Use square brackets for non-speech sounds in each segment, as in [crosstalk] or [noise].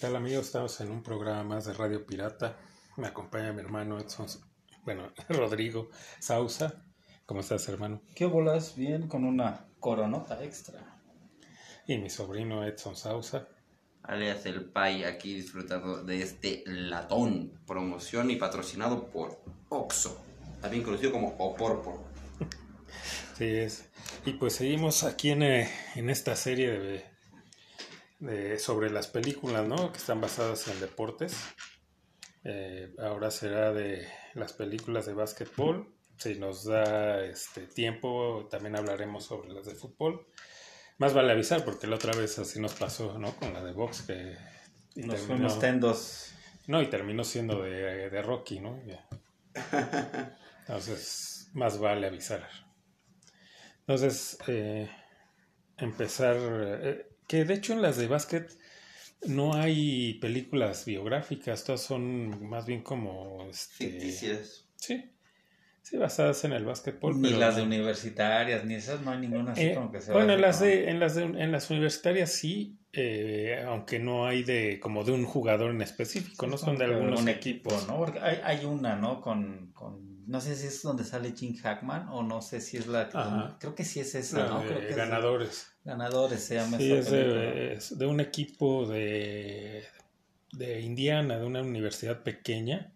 ¿Qué tal amigos? Estamos en un programa más de Radio Pirata. Me acompaña mi hermano Edson, bueno, [laughs] Rodrigo Sausa. ¿Cómo estás, hermano? ¿Qué bolas? Bien, con una coronota extra. Y mi sobrino Edson Sausa. Alias el Pai aquí disfrutando de este latón, promoción y patrocinado por Oxo, también conocido como Oporpo. [laughs] Sí, es. Y pues seguimos aquí en, eh, en esta serie de, de- sobre las películas, ¿no? Que están basadas en deportes. Eh, ahora será de las películas de básquetbol. Si nos da este tiempo, también hablaremos sobre las de fútbol. Más vale avisar porque la otra vez así nos pasó, ¿no? Con la de box que y Nos terminó- fuimos tendos. no, y terminó siendo de, de Rocky, ¿no? [laughs] Entonces, más vale avisar. Entonces, eh, empezar, eh, que de hecho en las de básquet no hay películas biográficas, todas son más bien como, este, Ficticias. sí, sí, basadas en el básquetbol. Ni pero- las de universitarias, ni esas, no hay ninguna así eh, como que se bueno, en las, de, en, las de, en las universitarias sí, eh, aunque no hay de como de un jugador en específico, no son de algunos un equipos. equipo, ¿no? Porque hay, hay una, ¿no? Con, con, no sé si es donde sale Jim Hackman o no sé si es la, Ajá. creo que sí es esa, ¿no? de Creo que es de- ganadores. ganadores se llama Sí, esa es de, es de un equipo de, de Indiana, de una universidad pequeña,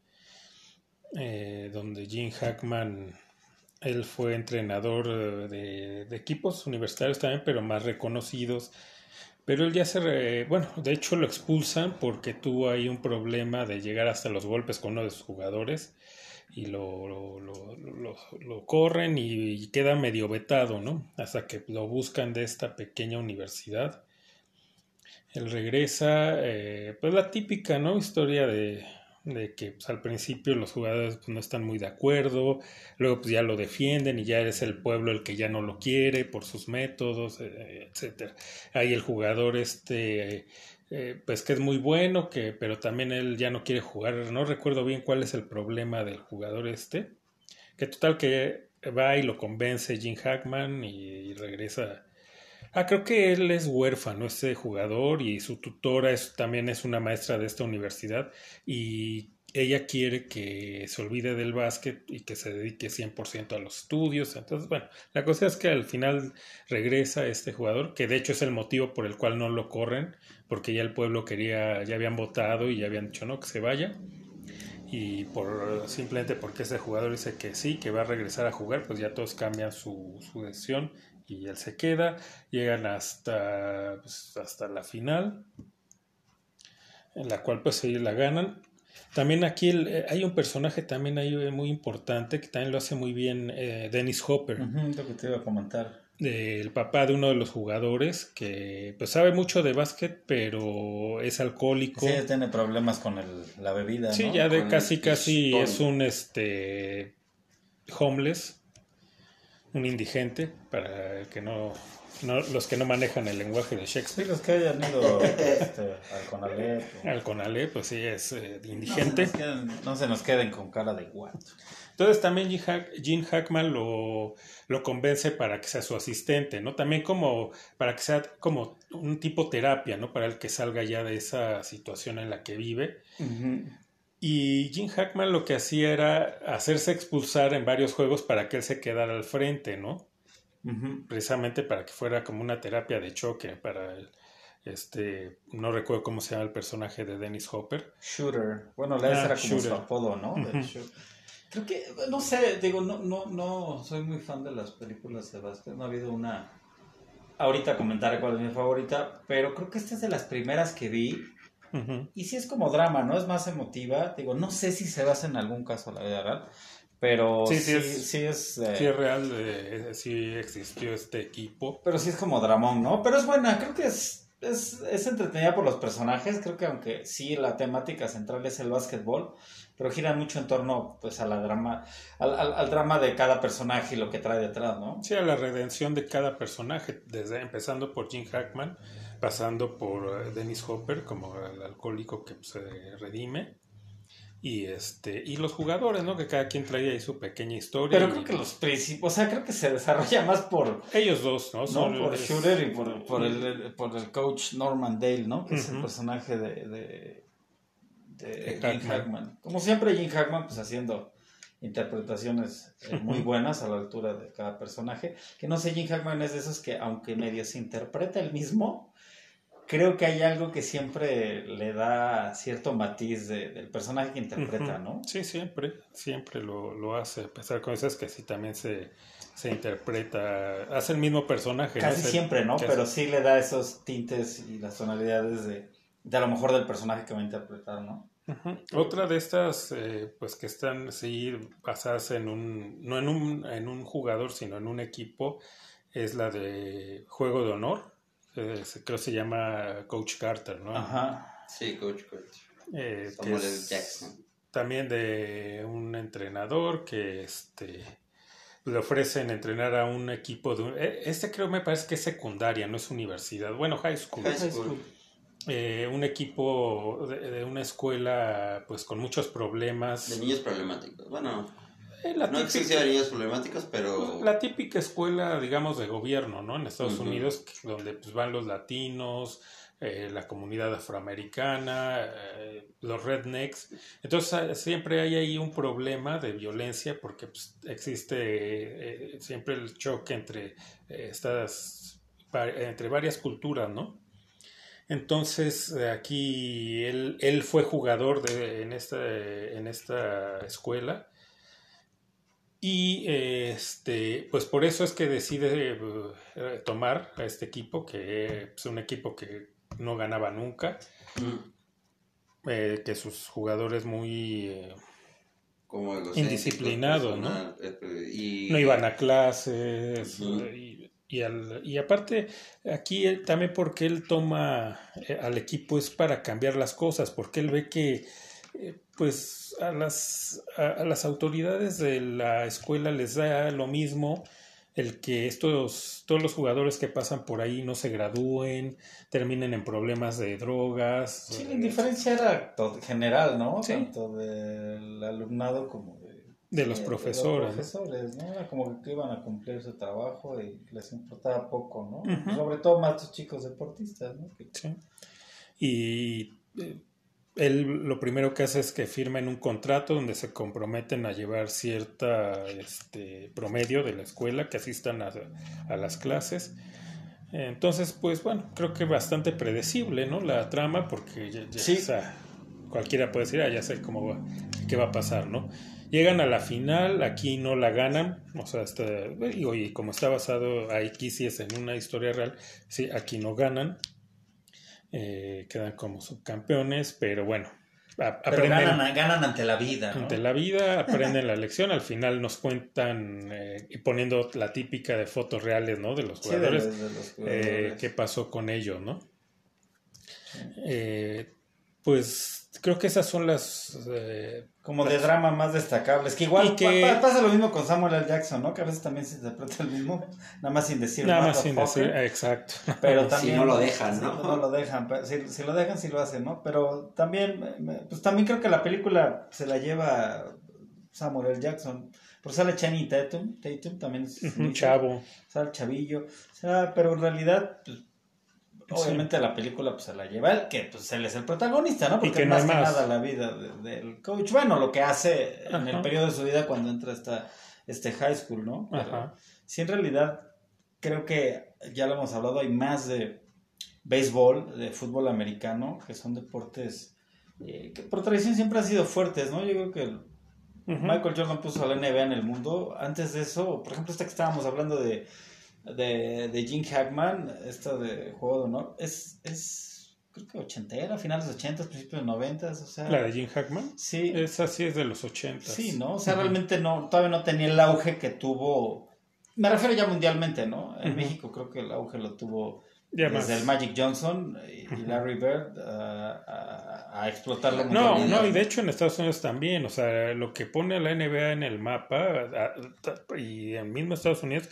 eh, donde Jim Hackman, él fue entrenador eh, de, equipos universitarios también, pero más reconocidos. Pero él ya se, bueno, de hecho lo expulsan porque tuvo ahí un problema de llegar hasta los golpes con uno de sus jugadores y lo, lo, lo, lo- lo corren y, queda medio vetado, ¿no? Hasta que lo buscan de esta pequeña universidad. Él regresa, eh, pues la típica, ¿no? Historia de, de que pues, al principio los jugadores pues, no están muy de acuerdo, luego pues ya lo defienden y ya es el pueblo el que ya no lo quiere por sus métodos, eh, etcétera. Ahí el jugador este eh, pues que es muy bueno, que, pero también él ya no quiere jugar. No recuerdo bien cuál es el problema del jugador este. Que total que va y lo convence Jim Hackman y regresa. Ah, creo que él es huérfano, este jugador, y su tutora es, también es una maestra de esta universidad. Y ella quiere que se olvide del básquet y que se dedique 100% a los estudios. Entonces, bueno, la cosa es que al final regresa este jugador, que de hecho es el motivo por el cual no lo corren, porque ya el pueblo quería, ya habían votado y ya habían dicho no, que se vaya. Y por simplemente porque ese jugador dice que sí, que va a regresar a jugar, pues ya todos cambian su, su decisión y él se queda. Llegan hasta, pues, hasta la final, en la cual pues ellos la ganan. También aquí el- eh, hay un personaje también ahí eh, muy importante que también lo hace muy bien eh, Dennis Hopper lo que te iba a comentar. del papá de uno de los jugadores que pues sabe mucho de básquet pero es alcohólico Sí, tiene problemas con el, la bebida, Sí, ¿no? ya de Con casi el casi es un este homeless un indigente para el que no, no los que no manejan el lenguaje de Sí, Shakespeare los que hayan ido [laughs] este, al Conalep. o- al Conalé pues sí es eh, No se, indigente queden, no se nos queden con cara de guato. Entonces también Jim Hackman lo, lo convence para que sea su asistente, ¿no? También como para que sea como un tipo terapia, ¿no? Para el que salga ya de esa situación en la que vive. Y Jim Hackman lo que hacía era hacerse expulsar en varios juegos para que él se quedara al frente, ¿no? Precisamente para que fuera como una terapia de choque para el, este, no recuerdo cómo se llama el personaje de Dennis Hopper. Shooter. Bueno, la Ah, era como Shooter. su apodo, ¿no? Creo que, no sé, digo, no, no, no soy muy fan de las películas de básquet. No ha habido una. Ahorita comentaré cuál es mi favorita, pero creo que esta es de las primeras que vi. Y sí es como drama, ¿no? Es más emotiva. Digo, no sé si se basa en algún caso la vida real, pero Sí, sí, sí sí es- es. eh, Sí, es real, eh, sí existió este equipo. Pero sí es como dramón, ¿no? Pero es buena, creo que es, es, es entretenida por los personajes. Creo que aunque sí la temática central es el básquetbol, pero gira mucho en torno pues a la drama, al, al, al drama de cada personaje y lo que trae detrás, ¿no? Sí, a la redención de cada personaje, desde empezando por Jim Hackman, pasando por eh, Dennis Hopper como el alcohólico que se redime y este y los jugadores, ¿no? Que cada quien trae ahí su pequeña historia. Pero y- creo que los principios, o sea, creo que se desarrolla más por, ellos dos, ¿no? por Shooter y por, por el, por el coach Norman Dale, ¿no? Que es el personaje de, de, de De Gene Hackman. Hackman. Como siempre, Gene Hackman, pues haciendo interpretaciones eh, [laughs] muy buenas a la altura de cada personaje. Que no sé, Gene Hackman es de esos que, aunque medio se interpreta el mismo, creo que hay algo que siempre le da cierto matiz de- del personaje que interpreta. ¿no? Sí, siempre, siempre lo, lo hace, a pesar con esas que sí también se, se interpreta, hace el mismo personaje. Casi siempre, ¿no? Pero sí le da esos tintes y las tonalidades de, de a lo mejor del personaje que va a interpretar, ¿no? Otra de estas, eh, pues que están, sí, basadas en un, no en un, en un jugador, sino en un equipo, es la de Juego de Honor, eh, se- creo que se llama Coach Carter, ¿no? Ajá. Sí, coach, coach. Eh, Samuel es Jackson. También de un entrenador que este, le ofrecen entrenar a un equipo de... un- eh, Este creo me parece que es secundaria, no es universidad, bueno, high school. High school. Eh, un equipo de, de una escuela pues con muchos problemas. De niños problemáticos. Bueno, Eh, la, no típica, existe de niños problemáticos, pero. la típica escuela, digamos, de gobierno, ¿no? En Estados. Unidos, donde pues, van los latinos, eh, la comunidad afroamericana, eh, los rednecks. Entonces eh, siempre hay ahí un problema de violencia porque pues, existe siempre el choque entre estas entre varias culturas, ¿no? Entonces aquí él, él fue jugador de, en, esta, en esta escuela y este, pues por eso es que decide eh, tomar a este equipo, que es un equipo que no ganaba nunca, Mm, eh, que sus jugadores muy eh, Como egocéntricos, Indisciplinado, ¿no? Y... no iban a clases y, y al- y aparte aquí él- también porque él toma al equipo es para cambiar las cosas, porque él ve que pues a las, a, a las autoridades de la escuela les da lo mismo el que estos, todos los jugadores que pasan por ahí no se gradúen, terminen en problemas de drogas. Sí, la eh, indiferencia era general, ¿no? Sí. Tanto del alumnado como de, De los profesores, De los profesores, ¿no? Era como que iban a cumplir su trabajo y les importaba poco, ¿no? Sobre todo más los chicos deportistas, ¿no? Que- Sí. Y eh, él lo primero que hace es que firmen un contrato donde se comprometen a llevar cierta este, promedio de la escuela, que asistan a, a las clases. Entonces, pues bueno, creo que bastante predecible, ¿no? La trama, porque ya, ya, Sí. o sea, cualquiera puede decir, ah, ya sé cómo va, qué va a pasar, ¿no? Llegan a la final, aquí no la ganan, o sea, está, y oye, como está basado aquí sí es en una historia real, sí, aquí no ganan, eh, quedan como subcampeones, pero bueno, a- Pero aprenden ganan, ganan ante la vida, ¿no? ante la vida, aprenden la lección, al final nos cuentan eh, y poniendo la típica de fotos reales, ¿no? De los Sí, de jugadores, los- de los eh, jugadores. qué pasó con ellos, ¿no? Eh, pues creo que esas son las... Como de drama más destacables. Que igual que- pa- pa- pasa lo mismo con Samuel L. Jackson, ¿no? Que a veces también se interpreta el mismo, nada más sin decir nada más sin decir, exacto. Pero Si también, no lo dejan, ¿no? Si no lo dejan, pero si, si lo dejan, sí lo hacen, ¿no? Pero también, pues también creo que la película se la lleva Samuel L. Jackson. Por sale Channing Tatum, Tatum también es Un chavo. sale Chavillo, o sea, pero en realidad, pues, obviamente la película pues se la lleva él, que pues él es el protagonista, ¿no? Porque que no más hay que nada la vida de- del coach, bueno, lo que hace en el periodo de su vida cuando entra a esta, este high school, ¿no? Pero, Ajá. Sí, en realidad creo que ya lo hemos hablado, hay más de béisbol, de fútbol americano, que son deportes eh, que por tradición siempre han sido fuertes, ¿no? Yo creo que el-. Michael Jordan puso a la NBA en el mundo. Antes de eso, por ejemplo, esta que estábamos hablando de, de, de Jim Hackman, esta de Juego de Honor, es, es creo que ochentera, finales de ochentas, principios de noventas, o sea... La de Jim Hackman. Sí, Esa sí es de los ochentas. Sí, ¿no? O sea, realmente no, todavía no tenía el auge que tuvo. Me refiero ya mundialmente, ¿no? En. México creo que el auge lo tuvo Ya desde más. el Magic Johnson y. Larry Bird a, a, a explotarlo No, mundialmente. no, y de hecho en Estados Unidos también, o sea, lo que pone a la NBA en el mapa a- a- y en mismo Estados Unidos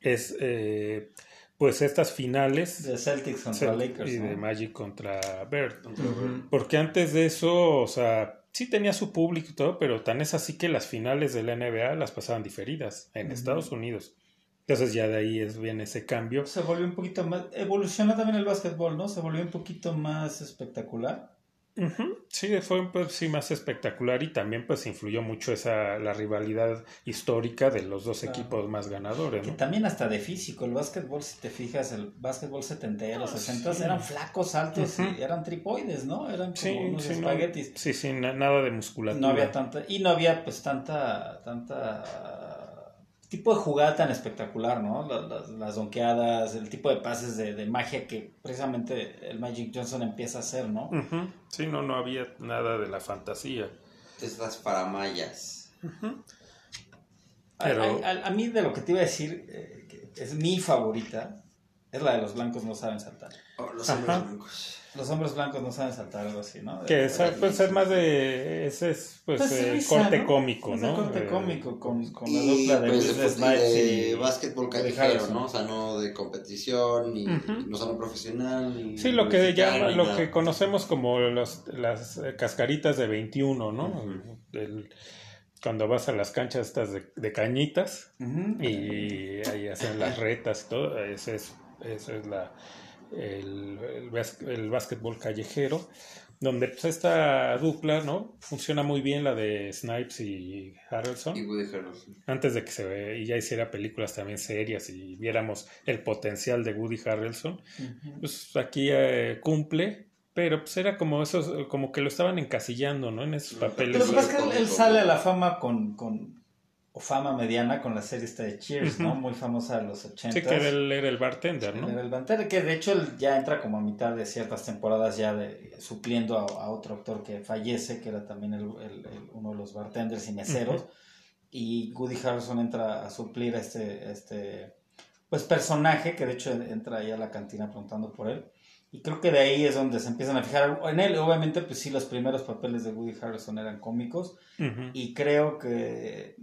es eh, pues estas finales De Celtics contra Celt- Lakers. y ¿no? de Magic contra Bird. Porque antes de eso, o sea, sí tenía su público y todo, pero tan es así que las finales de la NBA las pasaban diferidas en Estados Unidos. Entonces ya de ahí es bien ese cambio. Se volvió un poquito más, evolucionó también el básquetbol, ¿no? Se volvió un poquito más espectacular. Ujú, Sí, fue pues, sí, más espectacular y también pues influyó mucho esa la rivalidad histórica de los dos Claro. equipos más ganadores, Que ¿no? también hasta de físico, el básquetbol, si te fijas, el básquetbol setentero, Ah, sesentas, sí. eran flacos, altos y eran tripoides, ¿no? Eran como Sí, unos sí, no, espaguetis. sí, sí, na- nada de musculatura. No había tanta, y no había pues tanta, tanta tipo de jugada tan espectacular, ¿no? Las, las, las donkeadas, el tipo de pases de, de magia que precisamente el Magic Johnson empieza a hacer, ¿no? Sí, no, no había nada de la fantasía. Estas faramayas. Pero- A, a- a mí de lo que te iba a decir, eh, que es mi favorita, es la de los blancos no saben saltar. Oh, los Ajá. hombres blancos. Los hombres blancos no saben saltar, algo así, ¿no? Que esa, pues es más de ese es pues, Pues, eh, risa, corte ¿no? cómico, Es de ¿no? corte Eh, cómico con, con la dupla de pues de, Snipes de y básquetbol callejero. ¿no? O sea, no de competición, ni no solo profesional. Ni Sí, lo que llama, lo que conocemos como los, las eh, cascaritas de 21, ¿no? El- cuando vas a las canchas estas de, de cañitas y ahí hacen las retas y todo, es, ese es la, el, el, básquetbol callejero, donde pues esta dupla, ¿no? Funciona muy bien la de Snipes y Harrelson. Y Woody Harrelson. antes de que se ve, y ya hiciera películas también serias y viéramos el potencial de Woody Harrelson, pues aquí eh, cumple, pero pues era como esos, como que lo estaban encasillando, ¿no? En esos papeles. Pero lo que pasa es que él, sale a la fama con, fama mediana con la serie esta de Cheers, ¿no? Muy famosa de los 80. Sí, que era el, era el bartender, ¿no? era el Banter, que de hecho él ya entra como a mitad de ciertas temporadas ya de, supliendo a, a otro actor que fallece, que era también el- el- el- uno de los bartenders y meseros. Y Woody Harrelson entra a suplir a este, a este pues personaje que de hecho entra ahí a la cantina preguntando por él. Y creo que de ahí es donde se empiezan a fijar en él. Obviamente, pues sí, los primeros papeles de Woody Harrelson eran cómicos. Ujú. Y creo que,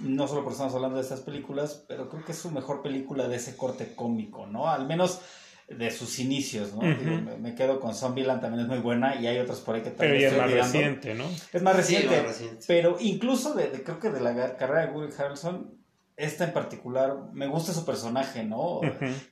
no solo porque estamos hablando de estas películas, pero creo que es su mejor película de ese corte cómico, ¿no? Al menos de sus inicios, ¿no? Digo, me, me quedo con Zombieland, también es muy buena, y hay otras por ahí que Pero también ya es más olvidando. reciente, ¿no? Es más Sí, reciente, más reciente. pero incluso de, de- creo que de la carrera de Woody Harrelson, esta en particular, me gusta su personaje, ¿no?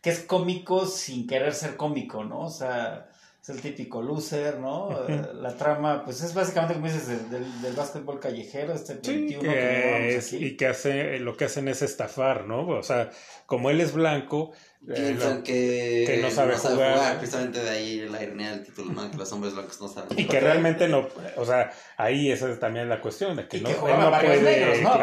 Que es cómico sin querer ser cómico, ¿no? O sea, es el típico loser, ¿no? Eh, La trama, pues es básicamente como dices, del, del, del básquetbol callejero, este Sí, 21 que, que es- aquí. y que hace, lo que hacen es estafar, ¿no? O sea, como él es blanco, eh, Piensan lo- que, que no sabe jugar. Precisamente de ahí la ironía del título, ¿no? Que los hombres blancos no saben y que jugar. realmente no, o sea, ahí esa es también la cuestión de que Y no, que él jugaba no barrios puede negros, ¿no?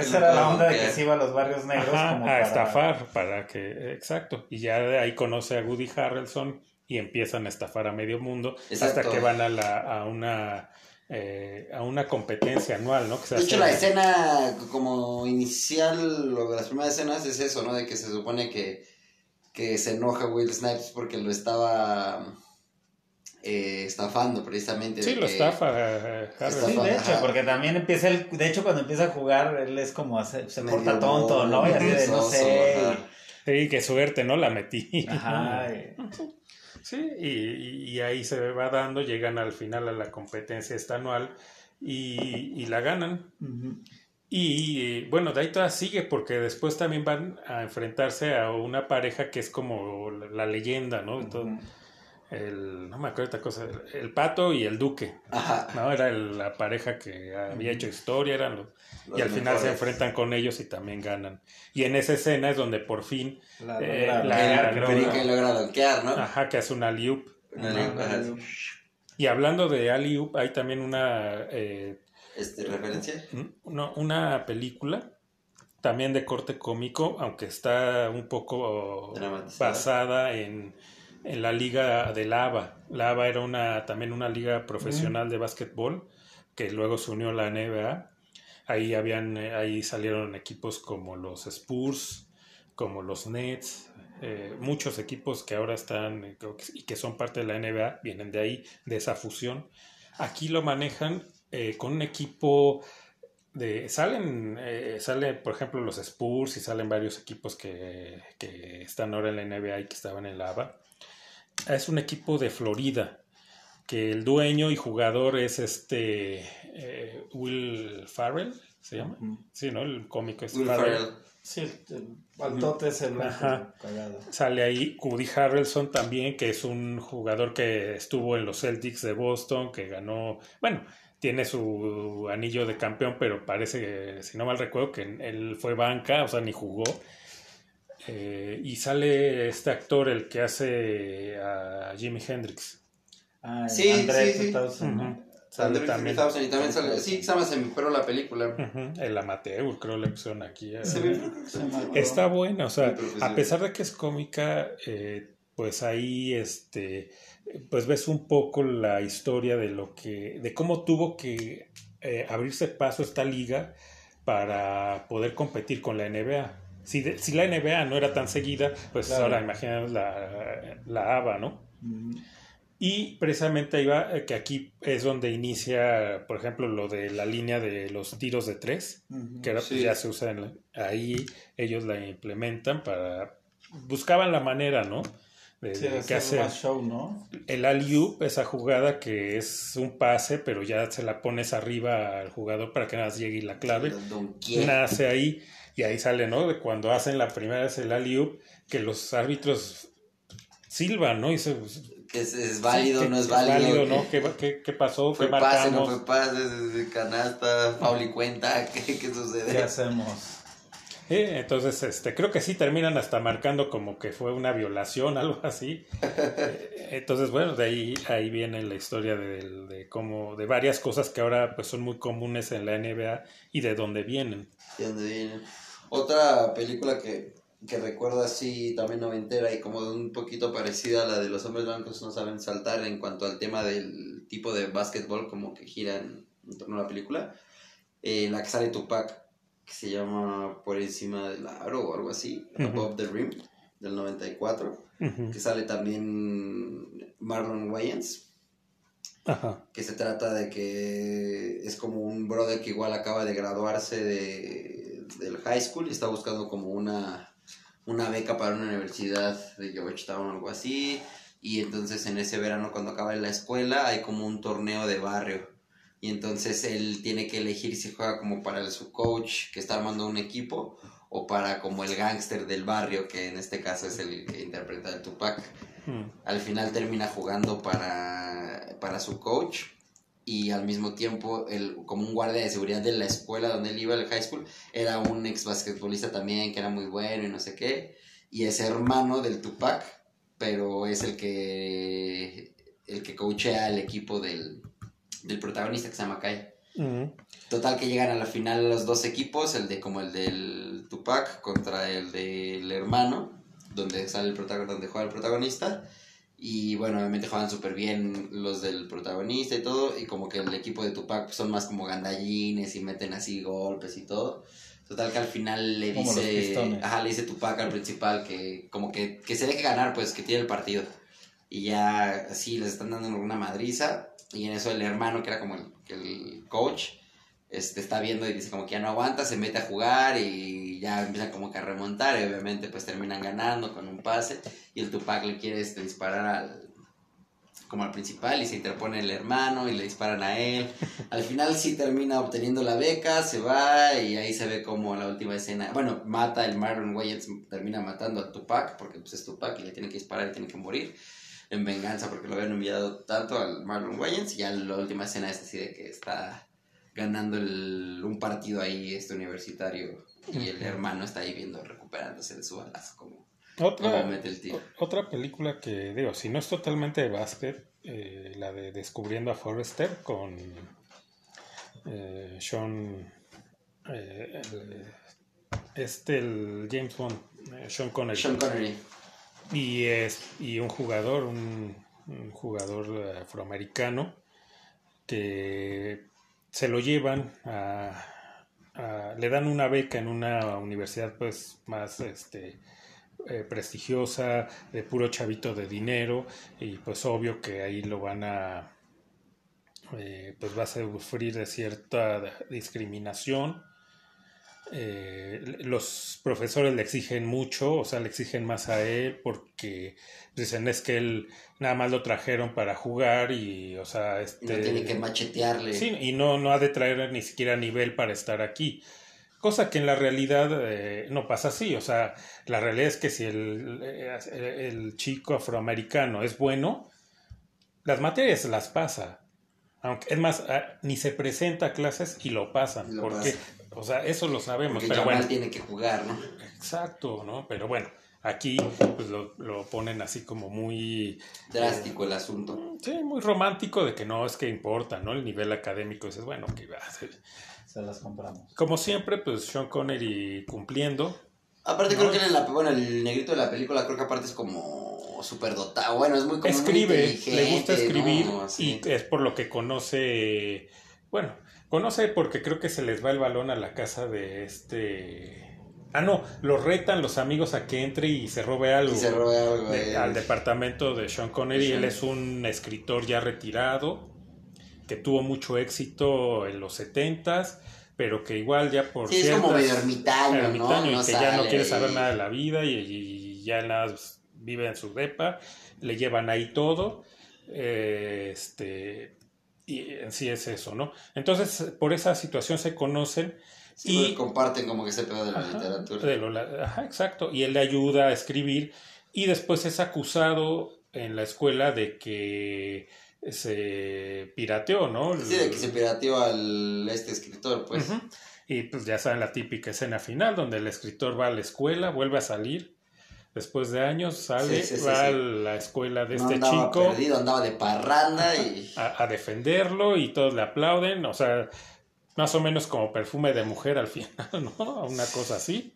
Esa era la onda de que se iba a los barrios negros Ajá, como a para... estafar para que exacto y ya de ahí conoce a Woody Harrelson y empiezan a estafar a medio mundo Exacto. hasta que van a la a una eh, a una competencia anual no que se De hecho, la escena como inicial, lo de las primeras escenas es eso, ¿no? De que se supone que, que se enoja Will Snipes porque lo estaba eh, estafando precisamente. sí lo que- estafa eh. Sí, de hecho, Ajá. porque también empieza el, de hecho cuando empieza a jugar él es como se, se porta tonto, ¿no? Y así de no sé. ajá. sí qué suerte no la metí Ajá. [laughs] y- Sí, y, y- ahí se va dando, llegan al final a la competencia esta anual y, y la ganan. Y bueno, de ahí toda sigue porque después también van a enfrentarse a una pareja que es como la, la leyenda, ¿no? El, no me acuerdo esta cosa, el, el pato y el duque, Ajá. ¿no? Era el- la pareja que había hecho historia, eran los, Los y al final se enfrentan con ellos y también ganan. Y en esa escena es donde por fin, La, Eh, la- la- Que- logra donkear, ¿no? ajá, que hace una liup. Una Ajá, lengua, ajá. la- Y hablando de Ali hay también una eh, Este, referencia. no, una película también de corte cómico, aunque está un poco Dramatizada. basada en, en la liga de Lava. Lava era una también una liga profesional de básquetbol que luego se unió a la NBA. Ahí habían eh, ahí salieron equipos como los Spurs, como los Nets, eh, muchos equipos que ahora están eh, y que son parte de la NBA vienen de ahí, de esa fusión. Aquí lo manejan con un equipo de salen eh, sale por ejemplo los Spurs y salen varios equipos que, que están ahora en la NBA y que estaban en la ABA es un equipo de Florida que el dueño y jugador es este eh, Will Farrell, ¿se llama? Sí, ¿no? El cómico es Will Farrell. Sí, el altote es el Ajá. Sale ahí Woody Harrelson también, que es un jugador que estuvo en los Celtics de Boston, que ganó, bueno, tiene su anillo de campeón, pero parece, que, si no mal recuerdo, que él fue banca, o sea, ni jugó. Eh, y sale este actor, el que hace a Jimi Hendrix. Ah, Sí, André sí, sí. 2000, ¿no? Ujú. Sale Andrew también. 3000 y también sale. Sí, se la película. El amateur, creo le pusieron aquí. eh. Se. Está buena, o sea, a pesar de que es cómica, eh, pues ahí, este, pues ves un poco la historia de lo que, de cómo tuvo que eh, abrirse paso esta liga para poder competir con la NBA. Si, de- si la NBA no era tan seguida, pues Claro. ahora imagínate la, la ABA, ¿no? Y precisamente ahí va, eh, que aquí es donde inicia, por ejemplo, lo de la línea de los tiros de tres que ahora pues, ya se usa en la- ahí ellos la implementan para buscaban la manera no de, Sí, de qué show, ¿no? el alley-oop esa jugada que es un pase pero ya se la pones arriba al jugador para que nada más llegue y la clave nace ahí y ahí sale no de cuando hacen la primera vez el alley-oop que los árbitros silban no y se Que es, es válido, que- no es válido. ¿no? ¿Qué, qué, qué pasó? Fue ¿Qué pase, no marcamos? fue pase, es- es canasta, foul y cuenta. ¿Qué, [laughs] qué ¿Qué sucede? hacemos? Eh, entonces, este, creo que sí terminan hasta marcando como que fue una violación, [laughs] algo así. Eh, entonces, bueno, de ahí, ahí viene la historia de, de de varias cosas que ahora pues son muy comunes en la NBA y de dónde vienen. ¿De dónde viene? Otra película que, que recuerdo así también noventera y como un poquito parecida a la de los hombres blancos no saben saltar en cuanto al tema del tipo de básquetbol como que gira en, en torno a la película. Eh, la que sale Tupac, que se llama Por encima del aro o algo así. Above the Rim, del 94, Ujú. que sale también Marlon Wayans, Ajá. que se trata de que es como un brother que igual acaba de graduarse de, del high school y está buscando como una, una beca para una universidad de Georgetown o algo así. Y entonces en ese verano cuando acaba la escuela hay como un torneo de barrio. Y entonces él tiene que elegir si juega como para el, su coach que está armando un equipo o para como el gángster del barrio que en este caso es el que interpreta el Tupac Mm. al final termina jugando para, para su coach y al mismo tiempo el, como un guardia de seguridad de la escuela donde él iba, el high school, era un ex basquetbolista también que era muy bueno y no sé qué, y es hermano del Tupac, pero es el que el que coachea al equipo del, del protagonista que se llama Kai. Total que llegan a la final los dos equipos, el de como el del Tupac contra el del hermano, donde sale el protagonista, donde juega el protagonista. Y bueno, obviamente juegan súper bien los del protagonista y todo. Y como que el equipo de Tupac pues, son más como gandallines y meten así golpes y todo. Total que al final le Como dice, ajá, le dice Tupac al principal que como que, que se deje ganar, pues que tiene el partido. Y ya así les están dando una madriza. Y en eso el hermano, que era como el, el coach, este, está viendo y dice como que ya no aguanta, se mete a jugar y ya empiezan como que a remontar y obviamente pues terminan ganando con un pase y el Tupac le quiere este, disparar al como al principal y se interpone el hermano y le disparan a él. [laughs] Al final sí termina obteniendo la beca, se va y ahí se ve como la última escena, bueno, mata el Marlon Wayans, termina matando al Tupac porque pues es Tupac y le tiene que disparar y tiene que morir en venganza porque lo habían enviado tanto al Marlon Wayans y ya la última escena es así de que está ganando el- un partido ahí este universitario y el hermano está ahí viendo recuperándose de su balazo como, Otra, mete el tiro. otra película que digo, si no es totalmente de básquet, eh, la de Descubriendo a Forrester con eh, Sean eh, el- este el James Bond, eh, Sean Connery. Sean Connery. Y, es, y un jugador, un, jugador afroamericano que se lo llevan a, a- le dan una beca en una universidad pues más este eh, prestigiosa, de puro chavito de dinero, y pues obvio que ahí lo van a eh, pues va a sufrir de cierta discriminación eh, los profesores le exigen mucho, o sea, le exigen más a él porque dicen es que él nada más lo trajeron para jugar y, o sea, este, no tiene que machetearle. Sí, y no, no ha de traer ni siquiera nivel para estar aquí. Cosa que en la realidad eh, no pasa así. O sea, la realidad es que si el, eh, el chico afroamericano es bueno, las materias las pasa. Aunque, es más, ah, ni se presenta a clases y lo pasan. Lo porque, o sea, eso lo sabemos. Porque pero bueno, tiene que jugar, ¿no? exacto, ¿no? Pero bueno, aquí pues lo, lo ponen así como muy... Drástico el asunto. Sí, muy romántico de que no es que importa, ¿no? El nivel académico. Dices, bueno, que va. sí. Se las compramos. Como siempre, pues Sean Connery cumpliendo. Aparte No, creo que en la, bueno, el negrito de la película creo que aparte es como súper dotado. Bueno, es muy como muy Escribe, le gusta escribir y es por lo que conoce, bueno, conoce porque creo que se les va el balón a la casa de este... Ah, no, lo retan los amigos a que entre y se robe algo. Se roba algo de- al departamento de Sean Connery. Él es un escritor ya retirado que tuvo mucho éxito en los setentas, pero que igual ya por Sí, es como ciertas- medio ermitaño, ermitaño ¿no? y que ya no quiere saber nada de la vida y, y ya nada vive en su depa, le llevan ahí todo, eh, este, y en sí es eso, ¿no? Entonces, por esa situación se conocen Sí, y comparten como que ese pedo de la Ajá, literatura. de lo- la- ajá, exacto, y él le ayuda a escribir y después es acusado en la escuela de que se pirateó, ¿no? Sí, de que se pirateó al este escritor, pues. Y pues ya saben la típica escena final donde el escritor va a la escuela, vuelve a salir, después de años sale, Sí, sí, sí, va a la escuela de no este andaba chico perdido, andaba de parranda y... a, a defenderlo y todos le aplauden, o sea, más o menos como perfume de mujer al final, [laughs] ¿no? Una cosa así.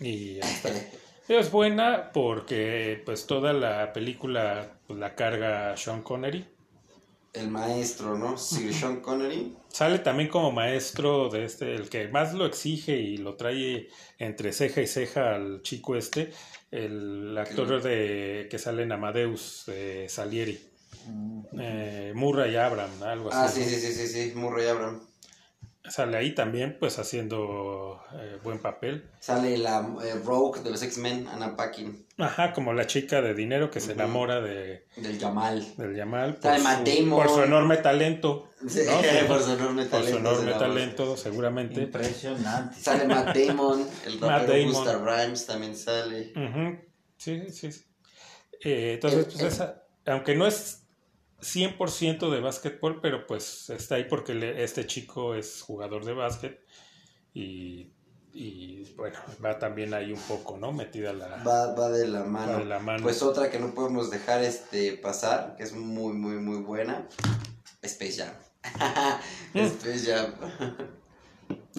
Y ya está. [laughs] Es buena porque pues toda la película pues, la carga Sean Connery. El maestro, ¿no? Sir Sean Connery. Sale también como maestro de este, el que más lo exige y lo trae entre ceja y ceja al chico este, el actor de que sale en Amadeus, eh, Salieri, Mm. eh, Murray Abram, algo Ah, así. sí, ¿no? sí, sí, sí, sí, Murray Abram. Sale ahí también, pues haciendo eh, buen papel. Sale la eh, Rogue de los X-Men, Anna Paquin, Ajá, como la chica de dinero que se enamora de, del Jamal. del Yamal Sale por, Matt su, Damon. por su enorme talento. Sí, ¿no? Sí, [laughs] por su enorme por talento. su enorme talento, seguramente. Impresionante. Sale Matt Damon, el rapero. Busta Rhymes también sale. Ujú, Sí, sí, sí. Eh, entonces, pues esa, aunque no es 100% de básquetbol, pero pues está ahí porque le- este chico es jugador de básquet y, y, bueno, va también ahí un poco, ¿no? Metida la, Va, va de la va mano. de la mano. Pues otra que no podemos dejar este pasar, que es muy, muy, muy buena, Space Jam. [laughs] Space Jam [laughs]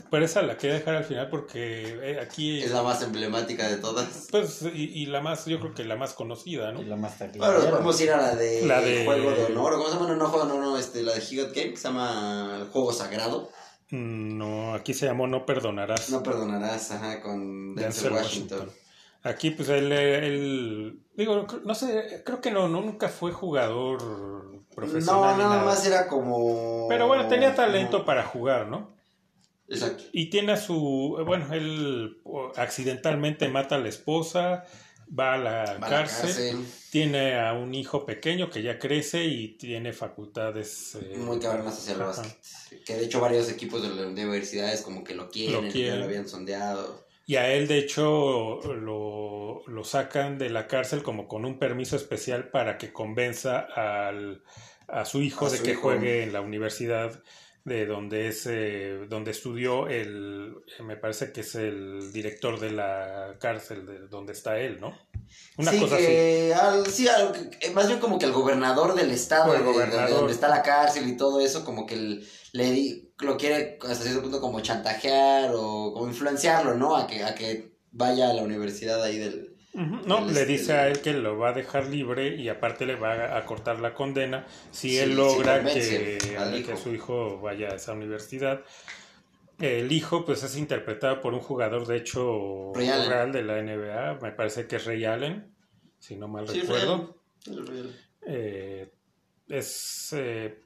Pero esa la quería dejar al final porque eh, aquí, es la más emblemática de todas. pues, y, y la más, yo creo que la más conocida, ¿no? Y la más taquillera. Bueno, podemos ir a la de, La de- Juego de Honor, ¿cómo se llama? No, no, Juego de Honor, no, este, la de Higot Game, que se llama el Juego Sagrado. Mm, No, aquí se llamó No Perdonarás. No perdonarás, ajá, con Denzel, Denzel Washington. Washington. Aquí, pues él, él- digo, no sé, creo que no, no, nunca fue jugador profesional. No, nada nada. más era como... Pero bueno, tenía talento para jugar, ¿no? Exacto. Y tiene a su, bueno, él accidentalmente mata a la esposa, va a la, Va a la cárcel, tiene a un hijo pequeño que ya crece y tiene facultades eh, Muy cabronas hacia el básquet. Que de hecho varios equipos de las universidades como que lo quieren, Lo ya lo habían sondeado. Y a él, de hecho, lo, lo sacan de la cárcel como con un permiso especial para que convenza al, a su hijo A de su que hijo. juegue en la universidad de donde es eh, donde estudió el me parece que es el director de la cárcel de donde está él no una sí, cosa así que al- sí, al- que- más bien como que el gobernador del estado, el de- de- de gobernador. donde está la cárcel y todo eso, como que el- le lo quiere hasta cierto punto como chantajear o como influenciarlo, ¿no? A que, a que vaya a la universidad ahí del... No le dice a él que lo va a dejar libre y aparte le va a, cortar la condena si Sí, él sí que, que su hijo vaya a esa universidad el hijo pues es interpretado por un jugador de hecho Ray Allen. real de la NBA me parece que es Ray Allen si no mal Sí, recuerdo real. El real. Eh, es eh,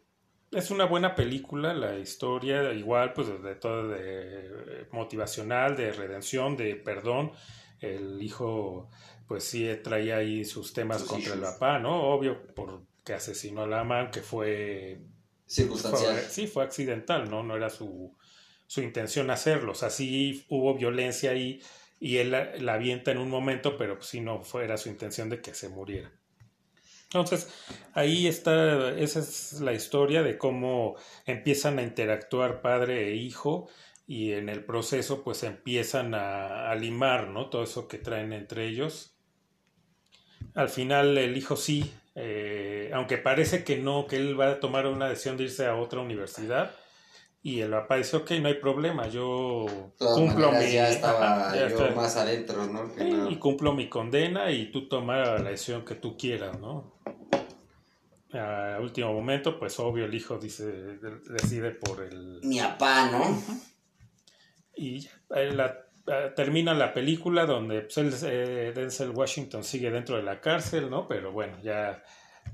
es una buena película, la historia, igual, pues de todo de motivacional, de redención, de perdón. El hijo, pues sí, traía ahí sus temas Sus contra el papá, ¿no? Obvio, porque asesinó a la mamá, que fue Circunstancial. fue- sí, fue accidental, ¿no? No era su, su intención hacerlo. O sea, sí hubo violencia ahí y él la, la avienta en un momento, pero pues sí no fuera su intención de que se muriera. Entonces, ahí está, esa es la historia de cómo empiezan a interactuar padre e hijo y en el proceso pues empiezan a, a limar, ¿no? Todo eso que traen entre ellos. Al final el hijo sí, eh, aunque parece que no, que él va a tomar una decisión de irse a otra universidad. Y el papá dice, ok, no hay problema, yo todas cumplo mi... ya estaba Ajá, ya yo está. más adentro, ¿no? Que Sí, no. y cumplo mi condena y tú toma la decisión que tú quieras, ¿no? A último momento, pues obvio el hijo dice, de- decide por el... Mi papá, ¿no? Y la- eh, termina la película donde pues, él, eh, Denzel Washington sigue dentro de la cárcel, ¿no? Pero bueno, ya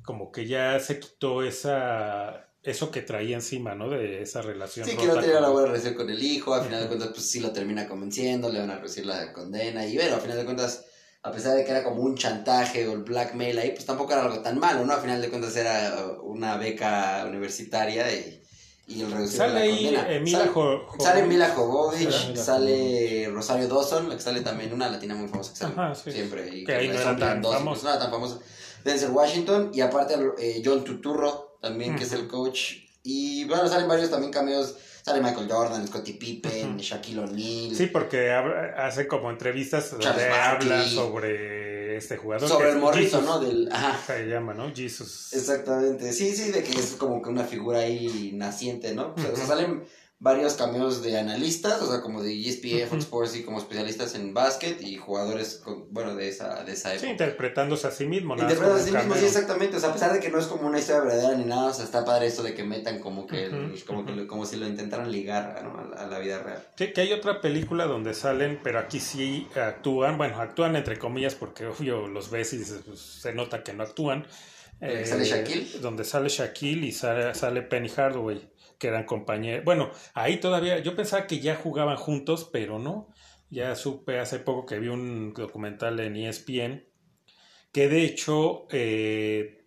como que ya se quitó esa eso que traía encima, ¿no? De esa relación. Sí, que no tenía una buena relación con el hijo, al final de cuentas, pues sí lo termina convenciendo, le van a recibir la condena, y bueno, al final de cuentas, a pesar de que era como un chantaje o el blackmail ahí, pues tampoco era algo tan malo, ¿no? Al final de cuentas era una beca universitaria y, y el reducir Sale la ahí condena. Emila Sale- Jo- Jo- Sale Mila Jovovich, Mila sale Rosario Dawson, la que sale también una latina muy famosa que sale Ajá, sí. siempre. Y Que ahí no era tan famosa. pues, no tan famosa. Denzel Washington y aparte eh, John Tuturro también, que es el coach. Y bueno, salen varios también cameos. Sale Michael Jordan, Scottie Pippen, Ujú. Shaquille O'Neal. Sí, porque hace como entrevistas donde Charles habla Barkley. Este jugador. sobre el morrito, Jesus, ¿no? Del, ajá. Se llama, ¿no? Jesus. Exactamente, sí, sí, de que es como que una figura ahí naciente, ¿no? O sea, salen varios cameos de analistas, o sea, como de ESPN, Fox. Sports y como especialistas en básquet y jugadores, con- bueno, de esa, de esa Sí, época. interpretándose a sí mismo. nada Interpreta a sí mismo, sí, exactamente. O sea, a pesar de que no es como una historia verdadera ni nada, o sea, está padre esto de que metan como que, como, que como si lo intentaran ligar ¿no? a, la, a la vida real. Sí, que hay otra película donde salen, pero aquí sí actúan, bueno, actúan entre comillas porque obvio los ves y pues, se nota que no actúan. ¿Eh, sale Shaquille? Donde sale Shaquille y sale, sale Penny Hardaway, que eran compañeros. Bueno, ahí todavía, yo pensaba que ya jugaban juntos, pero no. Ya supe hace poco que vi un documental en ESPN que de hecho eh,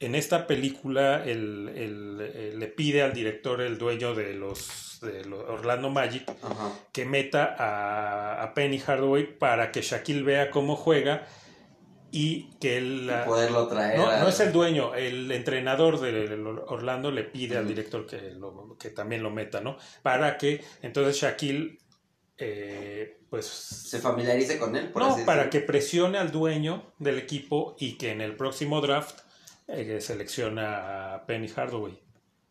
en esta película el- el- el- le pide al director, el dueño de los, de los Orlando Magic, Ajá. que meta a, a Penny Hardaway para que Shaquille vea cómo juega y que él... Poderlo traer. no, es el dueño, el entrenador del Orlando le pide al director que, lo- que también lo meta, ¿no? Para que entonces Shaquille, eh, pues... Se familiarice con él, por No, así para que presione al dueño del equipo y que en el próximo draft eh, selecciona a Penny Hardaway.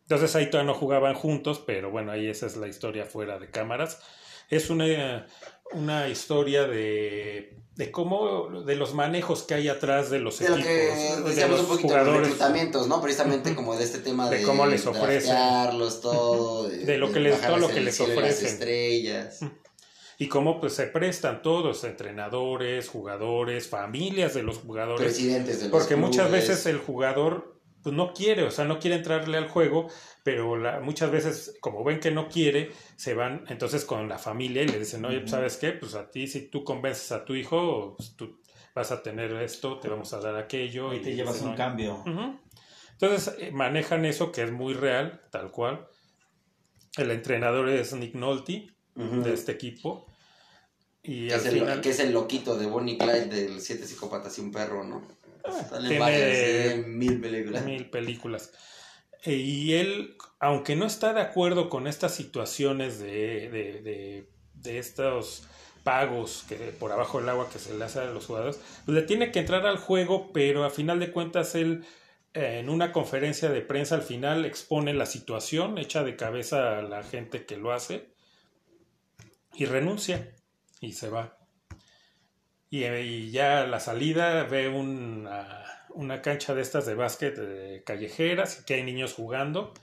Entonces ahí todavía no jugaban juntos, pero bueno, ahí esa es la historia fuera de cámaras. Es una, una historia de, de cómo, de los manejos que hay atrás de los De lo equipos, que de los un poquito de jugadores, reclutamientos, ¿no? Precisamente como de este tema De de, cómo les ofrecen. todo. De lo que les- todo lo que les las ofrecen. estrellas. y cómo pues se prestan todos, entrenadores, jugadores, familias de los jugadores. Presidentes de los Porque muchas veces el jugador pues, no quiere, o sea, no quiere entrarle al juego, pero la- muchas veces, como ven que no quiere, se van entonces con la familia y le dicen, oye, pues. ¿sabes qué? Pues a ti, si tú convences a tu hijo, pues, tú vas a tener esto, te vamos a dar aquello. Y te llevas dicen, un cambio. Entonces eh, manejan eso que es muy real, tal cual. El entrenador es Nick Nolte de este equipo. Y que, al es el, final... que es el loquito de Bonnie Clyde del Siete Psicópatas y un perro, ¿no? Salen tiene varias, eh, mil películas. mil películas. Eh, Y él, aunque no está de acuerdo con estas situaciones de, de, de, de estos pagos que por abajo del agua que se le hace a los jugadores, pues le tiene que entrar al juego, pero a final de cuentas él eh, en una conferencia de prensa al final expone la situación, echa de cabeza a la gente que lo hace y renuncia y se va. Y, eh, ya la salida ve una, una cancha de estas de básquet eh, callejeras, que hay niños jugando,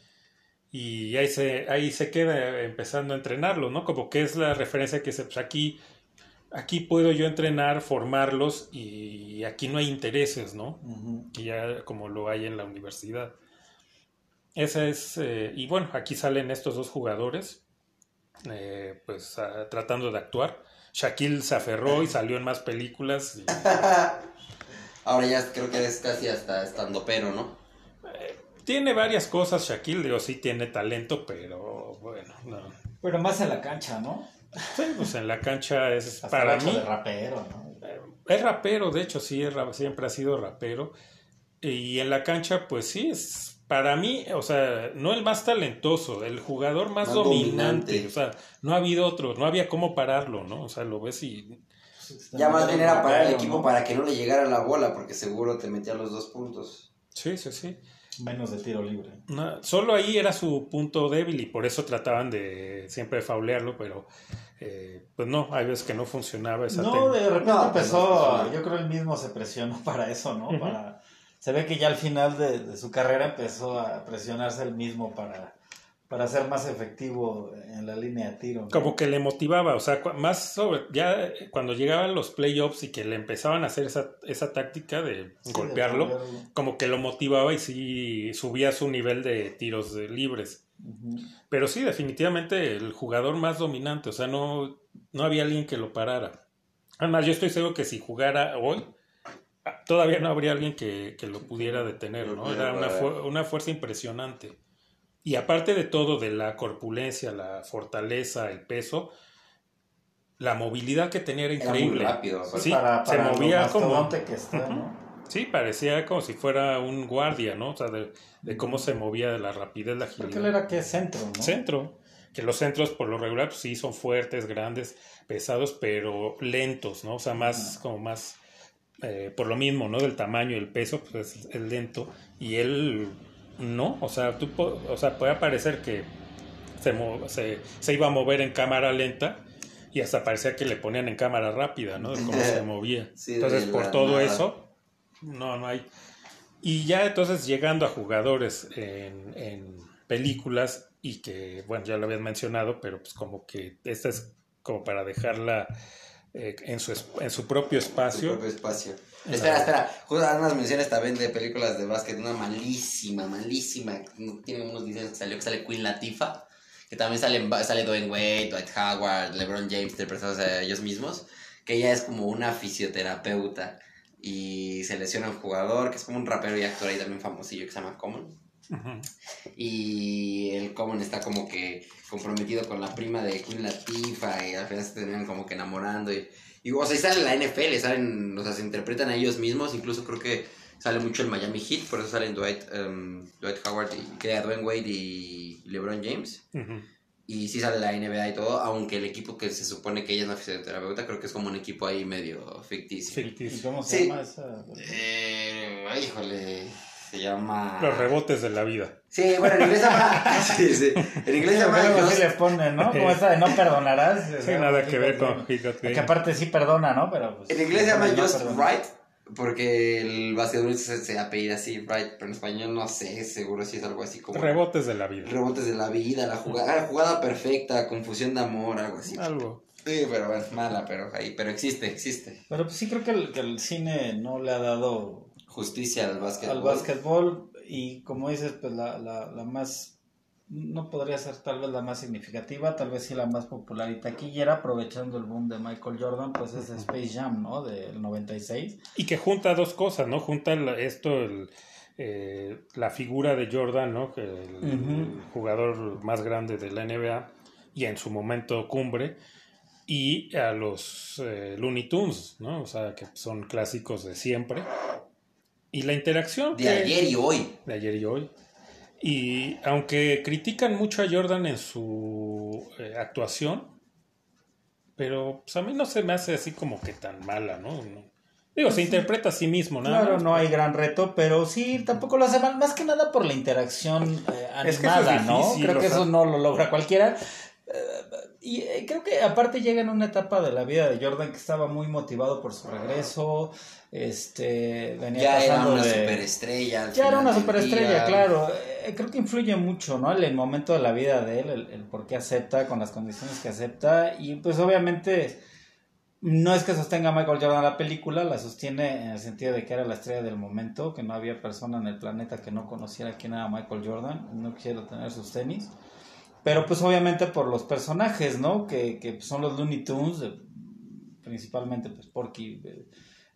y ahí se, ahí se queda empezando a entrenarlos, ¿no? Como que es la referencia que dice, pues aquí, aquí puedo yo entrenar, formarlos, y aquí no hay intereses, ¿no? Que ya como lo hay en la universidad. ese es, eh, y bueno, aquí salen estos dos jugadores, eh, pues tratando de actuar. Shaquille se aferró y salió en más películas. y- [laughs] Ahora ya creo que es casi hasta estando pero, ¿no? tiene varias cosas Shaquille, digo, sí tiene talento, pero bueno, no. Pero más en la cancha, ¿no? Sí, pues en la cancha es Hasta para mí. de rapero, ¿no? Es rapero, de hecho, sí, es siempre ha sido rapero. Y en la cancha, pues sí, es para mí, o sea, no el más talentoso, el jugador más, Más dominante. dominante. O sea, no ha habido otro, no había cómo pararlo, ¿no? O sea, lo ves y. Ya más bien era para el equipo ¿no? para que no le llegara la bola, porque seguro te metía los dos puntos. Sí, sí, sí. Menos de tiro libre. No, solo ahí era su punto débil y por eso trataban de siempre faulearlo, pero eh, pues no, hay veces que no funcionaba esa No, técnica. de repente No, pues, empezó, yo creo él mismo se presionó [laughs] para eso, ¿no? Para, se ve que ya al final de, de su carrera empezó a presionarse él mismo para, para ser más efectivo en la línea de tiro. ¿no? Como que le motivaba, o sea, más sobre, ya eh, cuando llegaban los playoffs y que le empezaban a hacer esa, esa táctica de Sí, golpearlo, como que lo motivaba y sí subía su nivel de tiros libres. Pero sí, definitivamente el jugador más dominante, o sea, no, no había alguien que lo parara. Además, yo estoy seguro que si jugara hoy, ah, todavía no habría alguien que, que lo pudiera detener, ¿no? Era una, fu- una fuerza impresionante. Y aparte de todo, de la corpulencia, la fortaleza, el peso, la movilidad que tenía era Era muy increíble. rápido. aparte. Sí, para, movía como- mastodonte que está, ¿no? Sí, parecía como si fuera un guardia, ¿no? O sea, de, de cómo se movía, de la rapidez, la Porque agilidad. él era que centro, ¿no? Centro. Que los centros por lo regular pues, sí son fuertes, grandes, pesados, pero lentos, ¿no? O sea, más, como más, eh, por lo mismo, ¿no? Del tamaño y el peso, pues es, es lento. Y él, no, o sea, tú, o sea, puede parecer que se, se, se iba a mover en cámara lenta y hasta parecía que le ponían en cámara rápida, ¿no? De cómo se [laughs] movía. Sí, Entonces, por todo nada. eso, no, no hay. Y ya entonces llegando a jugadores en, en películas y que, bueno, ya lo habían mencionado, pero pues como que esta es como para dejarla eh, en, su, en su propio Su espacio. propio espacio. Espera, espera. Justo unas menciones también de películas de básquet. Una malísima, malísima. Tiene unos diseños que salió, que sale Queen Latifah. Que también sale, sale Dwayne Wade, Dwight Howard, LeBron James interpretados a ellos mismos. Que ella es como una fisioterapeuta. Y se lesiona un jugador, que es como un rapero y actor ahí también famosillo, que se llama Common. Ujú. Y el Common está como que comprometido con la prima de Queen Latifah y al final se terminan como que enamorando. Y, y, o sea, y sale en la NFL, salen, o sea, se interpretan a ellos mismos. Incluso creo que sale mucho el Miami Heat, por eso salen Dwight, em, Dwight Howard, y, que Dwayne Wade y LeBron James. Y sí sale la NBA y todo, aunque el equipo que se supone que ella es una fisioterapeuta, creo que es como un equipo ahí medio ficticio. ¿Y Ficticio. cómo se Sí. llama esa? Eh, híjole, se llama... Los rebotes de la vida. Sí, bueno, en inglés se llama... [laughs] sí, sí. En inglés se llama... Just- le ponen, ¿no? Como esta de no perdonarás. Sí, nada que ver con. Que aparte sí perdona, ¿no? Pero pues, En inglés se llama no Just perdona. Right, porque el basquetbolista se, se apellida así, Right, pero en español no sé, seguro si es algo así como... Rebotes de la vida. Rebotes de la vida, la jugada, la jugada perfecta, confusión de amor, algo así. Algo. Sí, pero bueno, mala, pero ahí, pero existe, existe. Pero pues sí creo que el, que el cine no le ha dado Justicia al básquetbol. al básquetbol y como dices, pues la, la, la más, no podría ser tal vez la más significativa, tal vez sí la más popular y taquillera, aprovechando el boom de Michael Jordan, pues es Space Jam, ¿no? Del 96. Y que junta dos cosas, ¿no? Junta la- esto, el, eh, la figura de Jordan, ¿no? Que el, jugador más grande de la NBA y en su momento cumbre, y a los eh, Looney Tunes, ¿no? O sea, que son clásicos de siempre. Y la interacción De que- ayer y hoy. de ayer y hoy. Y aunque critican mucho a Jordan en su eh, actuación, pero pues, a mí no se me hace así como que tan mala, ¿no? No. Digo, se interpreta a sí mismo, nada Claro, más. no hay gran reto, pero sí, tampoco lo hace mal, más que nada por la interacción eh, Es que es animada, ¿no? difícil, Creo o que sea- eso no lo logra cualquiera. Eh, y eh, creo que aparte llega en una etapa de la vida de Jordan que estaba muy motivado por su regreso, este, venía Ya era una de... superestrella. Ya era una superestrella, claro. Eh, creo que influye mucho, ¿no? El, el momento de la vida de él, el, el por qué acepta, con las condiciones que acepta. Y pues obviamente No es que sostenga a Michael Jordan la película, la sostiene en el sentido de que era la estrella del momento, que no había persona en el planeta que no conociera quién era Michael Jordan, no quiero tener sus tenis. Pero pues obviamente por los personajes, ¿no? Que, que son los Looney Tunes, eh, principalmente pues Porky, eh,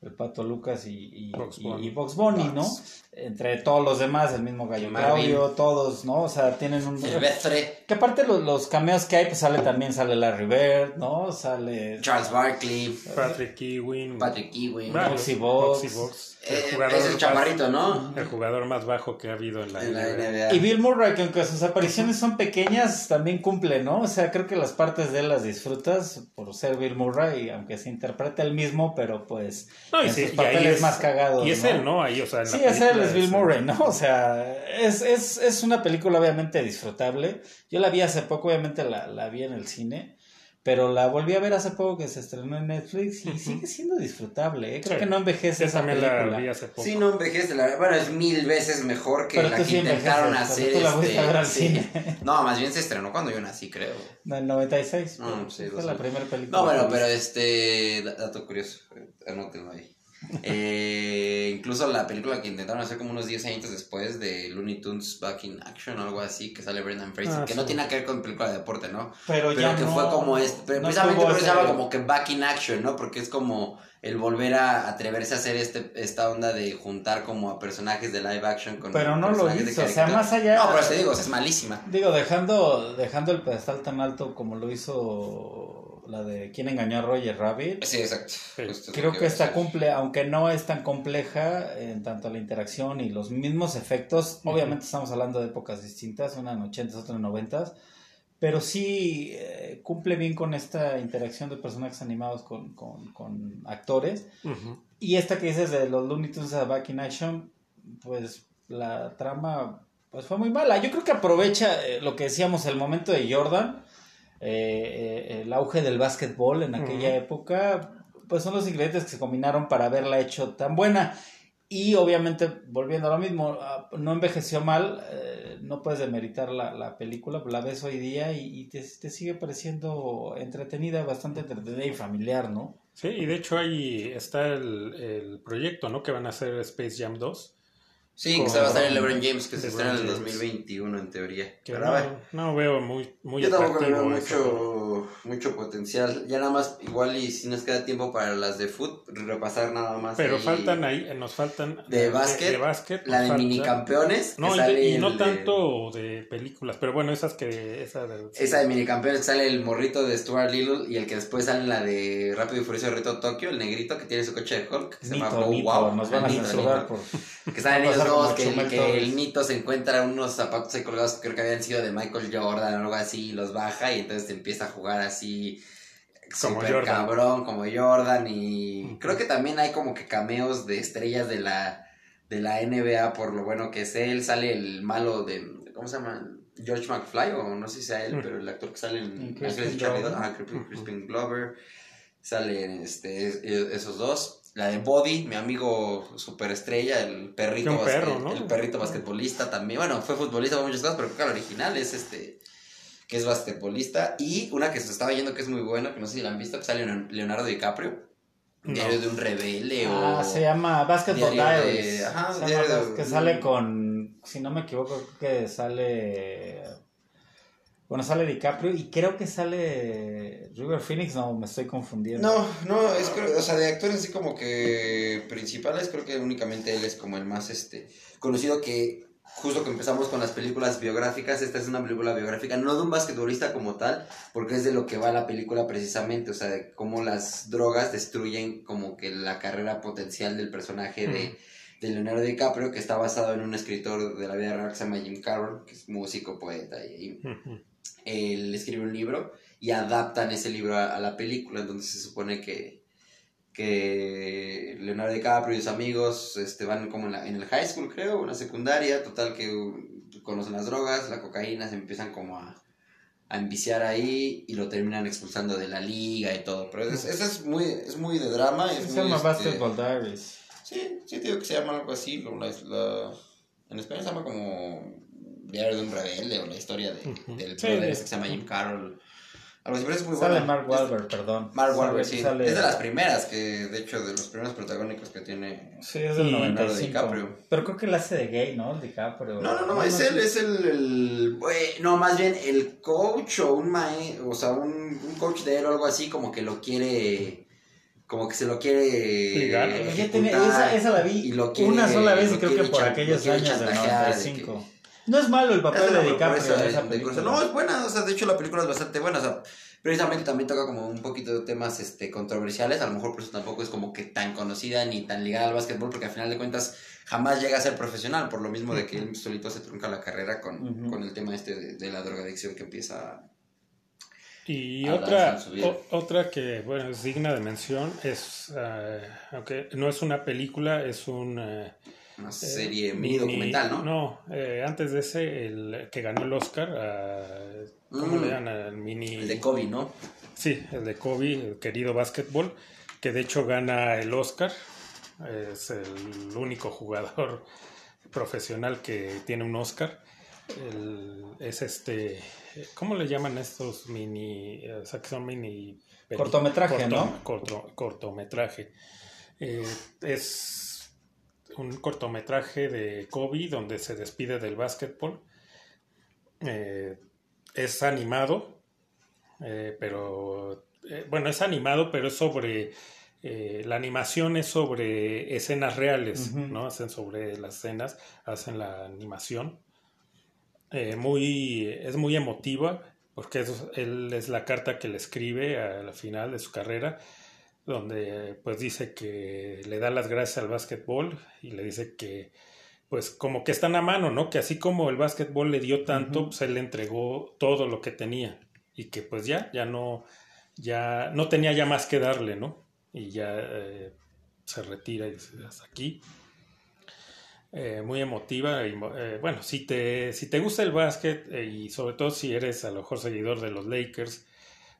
el Pato Lucas y, y, Bugs y- Bunny. y Bugs Bunny, ¿no? Entre todos los demás, el mismo Gallo. Claudio, todos, ¿no? O sea, tienen un... Silvestre, Que aparte los, los cameos que hay, pues sale también, sale Larry Bird, ¿no? Sale... Charles Barkley, Patrick Ewing. Patrick Ewing. Boxy Box. Boxy Box. Eh, El jugador es el más- chamarrito, ¿no? El jugador más bajo que ha habido en la, En la NBA. NBA. Y Bill Murray, que aunque sus apariciones son pequeñas, también cumple, ¿no? O sea, creo que las partes de él las disfrutas por ser Bill Murray, aunque se interpreta el mismo, pero pues No, y en sí, sus y ahí papeles es- más cagados. Y es ¿no? él, ¿no? Ahí, o sea, en la Sí, es él, es Bill. Murray, ¿no? O sea, es, es, es una película obviamente disfrutable. Yo la vi hace poco, obviamente la, la vi en el cine, pero la volví a ver hace poco que se estrenó en Netflix y sigue siendo disfrutable. ¿eh? Creo Sí. que no envejece esa la película. vi hace poco. Sí, no envejece. La... Bueno, es mil veces mejor que Pero la que sí intentaron hacer. tú la este, a ver al sí. cine. No, más bien se estrenó cuando yo nací, creo. En el 96. No, pues, sí, fue la primera película. No, bueno, pero este. da- Dato curioso, eh, anótenlo ahí. Eh, incluso la película que intentaron hacer como unos 10 años después de Looney Tunes Back in Action o algo así, que sale Brendan Fraser, Ah, que sí. no tiene que ver con película de deporte, ¿no? Pero, Pero ya que no- fue como este, pero no precisamente por eso se llama como que Back in Action, ¿no? Porque es como el volver a atreverse a hacer este, esta onda de juntar como a personajes de live action con Pero no lo hizo, o sea, más allá- No, pero te digo, o sea, es malísima. Digo, dejando, dejando el pedestal tan alto como lo hizo la de ¿Quién engañó a Roger Rabbit? Sí, exacto. Sí. Creo que a esta cumple, aunque no es tan compleja en tanto la interacción y los mismos efectos, Ujú. obviamente estamos hablando de épocas distintas, una en 80, otra en 90, pero sí eh, cumple bien con esta interacción de personajes animados con, con, con actores. Ujú. Y esta que dices de los Looney Tunes a Back in Action, pues la trama pues fue muy mala. Yo creo que aprovecha eh, lo que decíamos, el momento de Jordan, eh, eh, el auge del básquetbol en aquella época, pues son los ingredientes que se combinaron para haberla hecho tan buena. Y obviamente, volviendo a lo mismo, ah, no envejeció mal, eh, no puedes demeritar la, la película, la ves hoy día y, y te, te sigue pareciendo entretenida, bastante entretenida y familiar, ¿no? Sí, y de hecho ahí está el, el proyecto, ¿no? Que van a hacer Space Jam 2. Sí, que se va a estar en LeBron- James, que se estrena en el James. 2021 en teoría. Que Pero no, no veo muy, muy Yo tampoco veo mucho, mucho potencial. Ya nada más, igual y si nos queda tiempo para las de foot, repasar nada más. Pero ahí faltan ahí, eh, nos faltan De básquet, de básquet, La de minicampeones. No, que y, sale de- y no de- tanto de películas, pero bueno, esas que esa de, Esa de minicampeones sale el morrito de Stuart Little y el que después sale en la de Rápido y Furioso Reto Tokio, el negrito que tiene su coche de Hulk, que se llama Nito, Wow. nos van a censurar por... Que [laughs] a ellos que, el Nito se encuentra unos zapatos ahí colgados que creo que habían sido de Michael Jordan o algo así, y los baja y entonces empieza a jugar así Como super Jordan. cabrón, como Jordan y creo que también hay como que cameos de estrellas de la de la NBA por lo bueno que es él, sale el malo de ¿cómo se llama? George McFly o no sé si sea él, Mm. pero el actor que sale en Crispin Glover. Ajá, Crispin, Glover, salen este, es- esos dos. La de Body, mi amigo superestrella, el perrito, Que un perro, basquet- ¿no? el perrito basquetbolista también. Bueno, fue futbolista, fue muchas cosas, pero creo que el original es este, que es basquetbolista. Y una que se estaba yendo que es muy buena, que no sé si la han visto, que sale Leon- Leonardo DiCaprio. No. Diario de un rebelde Ah, o... se llama Basketball de- Diaries. ajá, Se llama diario de- Bas- que sale con, si no me equivoco, creo que sale, bueno, sale DiCaprio y creo que sale River Phoenix, no, me estoy confundiendo. No, no, es o sea, de actores así como que principales, creo que únicamente él es como el más, este, conocido que justo que empezamos con las películas biográficas, esta es una película biográfica, no de un basquetbolista como tal, porque es de lo que va la película precisamente, o sea, de cómo las drogas destruyen como que la carrera potencial del personaje de, de Leonardo DiCaprio, que está basado en un escritor de la vida real que se llama Jim Carroll, que es músico, poeta y. él escribe un libro y adaptan ese libro a, a la película, entonces se supone que, que Leonardo DiCaprio y sus amigos este, van como en, la- en el high school, creo, en la secundaria, total que conocen las drogas, la cocaína, se empiezan como a, a enviciar ahí y lo terminan expulsando de la liga y todo, pero es, es, es muy, es muy de drama. Es se muy, llama este, Basketball Diaries. Sí, sí, digo que se llama algo así. lo- la- la- en español se llama como Diario de un rebelde o la historia de, Ujú. del Sí, brother de- ese que se llama Jim Carroll. Algo así, pero es muy Sale buena. Mark Es- Wahlberg, perdón. Mark Wahlberg, sí. sale- Es de las primeras que, de hecho, de los primeros protagónicos que tiene. Sí, es del Y 95. DiCaprio. Pero creo que él hace de gay, ¿no? El DiCaprio. No, no, no, es él, es el, el- no, más bien el coach o un mae, o sea, un, un coach de él o algo así, como que lo quiere, como que se lo quiere. Ya tiene- esa, esa la vi y lo quiere- una sola vez y creo que por aquellos años del chantajear de 95. No es malo el papel de DiCaprio de- esa de. No, es buena, o sea, de hecho la película es bastante buena, o sea, precisamente también toca como un poquito de temas este, controversiales, a lo mejor por eso tampoco es como que tan conocida ni tan ligada al básquetbol, porque al final de cuentas jamás llega a ser profesional, por lo mismo de que él solito se trunca la carrera con, con el tema este de, de la drogadicción que empieza Y a otra, su vida. o- otra que, bueno, es digna de mención es, eh, aunque no es una película, es un... eh, una eh, serie mini documental, ¿no? No, eh, antes de ese, el que ganó el Oscar, eh, ¿cómo Mm. le llaman? El mini... El de Kobe, ¿no? Sí, el de Kobe, el querido básquetbol, que de hecho gana el Oscar. Es el único jugador [laughs] profesional que tiene un Oscar. El- es este, ¿cómo le llaman estos mini, o sea, que son mini... Cortometraje, ¿no? corto- cortometraje. Eh, es un cortometraje de Kobe donde se despide del básquetbol. Eh, es animado, eh, pero eh, bueno, es animado, pero es sobre la animación es sobre escenas reales. ¿no? Hacen sobre las escenas, hacen la animación. Muy, es muy emotiva, porque es, él es la carta que le escribe a la final de su carrera, donde pues dice que le da las gracias al básquetbol y le dice que pues como que están a mano, ¿no? Que así como el básquetbol le dio tanto, Ujú. pues él le entregó todo lo que tenía y que pues ya, ya no, ya no tenía ya más que darle, ¿no? Y ya eh, se retira y dice, hasta aquí. Eh, muy emotiva y eh, bueno, si te, si te gusta el básquet eh, y sobre todo si eres a lo mejor seguidor de los Lakers,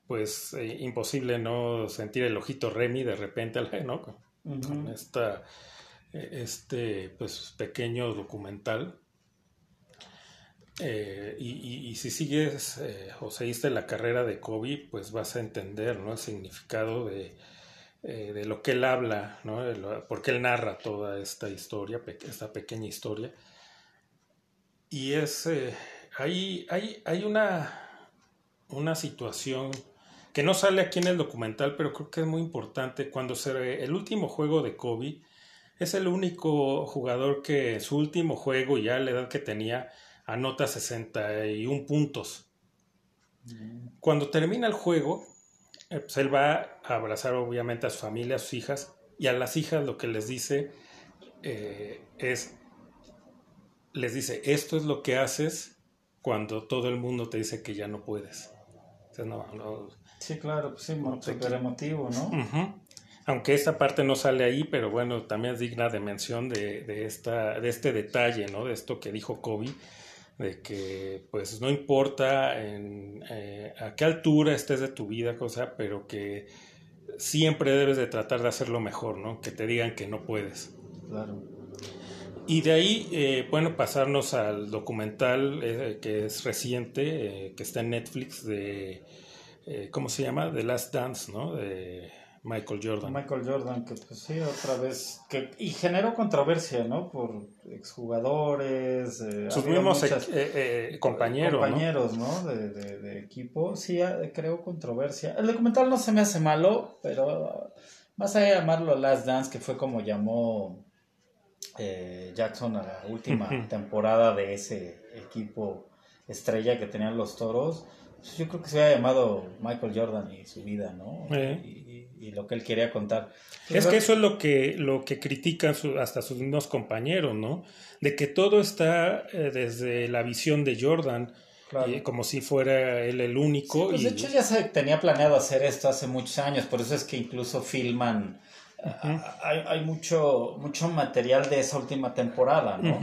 pues eh, imposible no sentir el ojito Remy de repente, [laughs] ¿no? Con, con Ujú. esta, eh, este pues pequeño documental. Eh, y, y- y si sigues eh, o seguiste la carrera de Kobe, pues vas a entender ¿no? el significado de, eh, de lo que él habla, ¿no? Lo- porque él narra toda esta historia, pe- esta pequeña historia. Y es, hay, hay, hay una, una situación que no sale aquí en el documental, pero creo que es muy importante. Cuando se, el último juego de Kobe es el único jugador que en su último juego, ya a la edad que tenía, anota 61 puntos. Cuando termina el juego, eh, pues él va a abrazar obviamente a su familia, a sus hijas, y a las hijas lo que les dice eh, es, les dice, esto es lo que haces cuando todo el mundo te dice que ya no puedes. No, no, Sí, claro, pues sí, No te súper emotivo, ¿no? Aunque esta parte no sale ahí, pero bueno, también es digna de mención de, de, esta, de este detalle, ¿no? De esto que dijo Kobe, de que pues no importa en, eh, a qué altura estés de tu vida, cosa, pero que siempre debes de tratar de hacerlo mejor, ¿no? Que te digan que no puedes. Claro. Y de ahí, eh, bueno, pasarnos al documental eh, que es reciente, eh, que está en Netflix, de, eh, ¿cómo se llama? The Last Dance, ¿no? De Michael Jordan. Michael Jordan, que pues sí, otra vez, que, y generó controversia, ¿no? Por exjugadores, eh, Sus mismos muchas- eh, compañeros, ¿no? compañeros, ¿no? De, de- de equipo, sí, creó controversia. El documental no se me hace malo, pero más allá de llamarlo Last Dance, que fue como llamó eh, Jackson a la [laughs] última temporada de ese equipo estrella que tenían los toros, pues yo creo que se había llamado Michael Jordan y su vida, ¿no? Eh. Y, y- y lo que él quería contar. Es que eso es lo que, lo que critican su- hasta sus mismos compañeros, ¿no? De que todo está eh, desde la visión de Jordan, Claro. y como si fuera él el único. Pues y, de hecho ya se tenía planeado hacer esto hace muchos años, por eso es que incluso filman, hay, hay mucho, mucho material de esa última temporada, ¿no?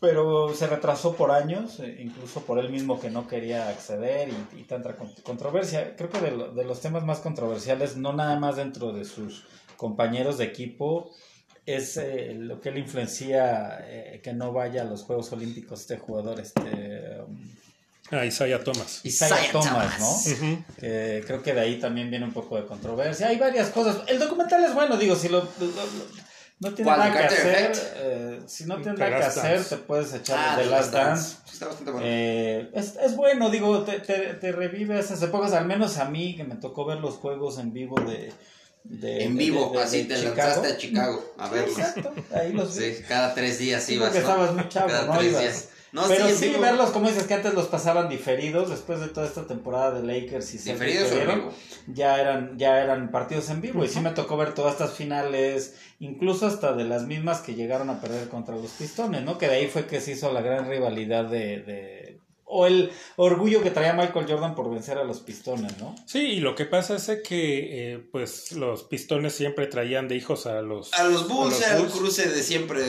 Pero se retrasó por años, eh, incluso por él mismo que no quería acceder y, y tanta con- controversia. Creo que de, lo- de los temas más controversiales, no nada más dentro de sus compañeros de equipo, es eh, lo que le influencia eh, que no vaya a los Juegos Olímpicos este jugador, este... um, Ah, Isaiah Thomas. Isaiah, Isaiah Thomas, Thomas. ¿no? Ujú. Que creo que de ahí también viene un poco de controversia. Hay varias cosas. El documental es bueno, digo, si lo, lo- lo- no tiene ¿Cuál, nada que hacer, eh, si no tiene nada que hacer, Dance. te puedes echar Ah, The The Last Dance. Está bastante bueno. Eh, es, es bueno, digo, te, te, te revive esas épocas, al menos a mí que me tocó ver los juegos en vivo de... de- en de- vivo, de- de así te Chicago. lanzaste a Chicago a verlos. Exacto, ahí los vi. Sí, cada tres días Sí, ibas. porque ¿no? estabas muy chavo, Cada ¿no? tres Ibas. días. No, Pero sí, verlos, como dices, que antes los pasaban diferidos, después de toda esta temporada de Lakers y Diferidos dieron, vivo. ya eran, ya eran partidos en vivo. Y sí me tocó ver todas estas finales, incluso hasta de las mismas que llegaron a perder contra los Pistones, ¿no? Que de ahí fue que se hizo la gran rivalidad de... de o el orgullo que traía Michael Jordan por vencer a los Pistones, ¿no? Sí, y lo que pasa es que eh, pues los pistones siempre traían de hijos a los... A los Bulls a los era el Bulls. cruce de siempre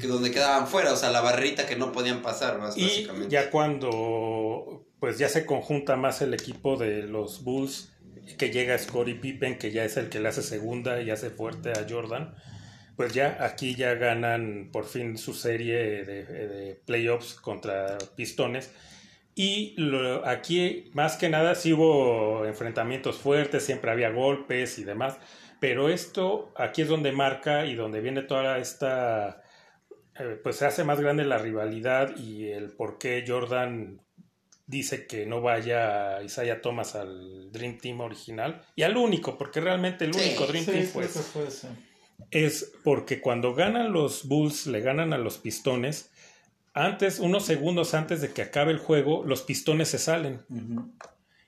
que donde quedaban fuera, o sea, la barrita que no podían pasar, más Y básicamente. ya cuando pues ya se conjunta más el equipo de los Bulls, que llega Scottie Pippen, que ya es el que le hace segunda y hace fuerte a Jordan, pues ya aquí ya ganan por fin su serie de, de playoffs contra Pistones. Y lo- aquí más que nada sí hubo enfrentamientos fuertes, siempre había golpes y demás, pero esto aquí es donde marca y donde viene toda esta eh, pues se hace más grande la rivalidad y el por qué Jordan dice que no vaya Isaiah Thomas al Dream Team original y al único, porque realmente el Sí, único Dream Sí, Team fue ese. Es porque cuando ganan los Bulls, le ganan a los Pistones, antes, unos segundos antes de que acabe el juego, los Pistones se salen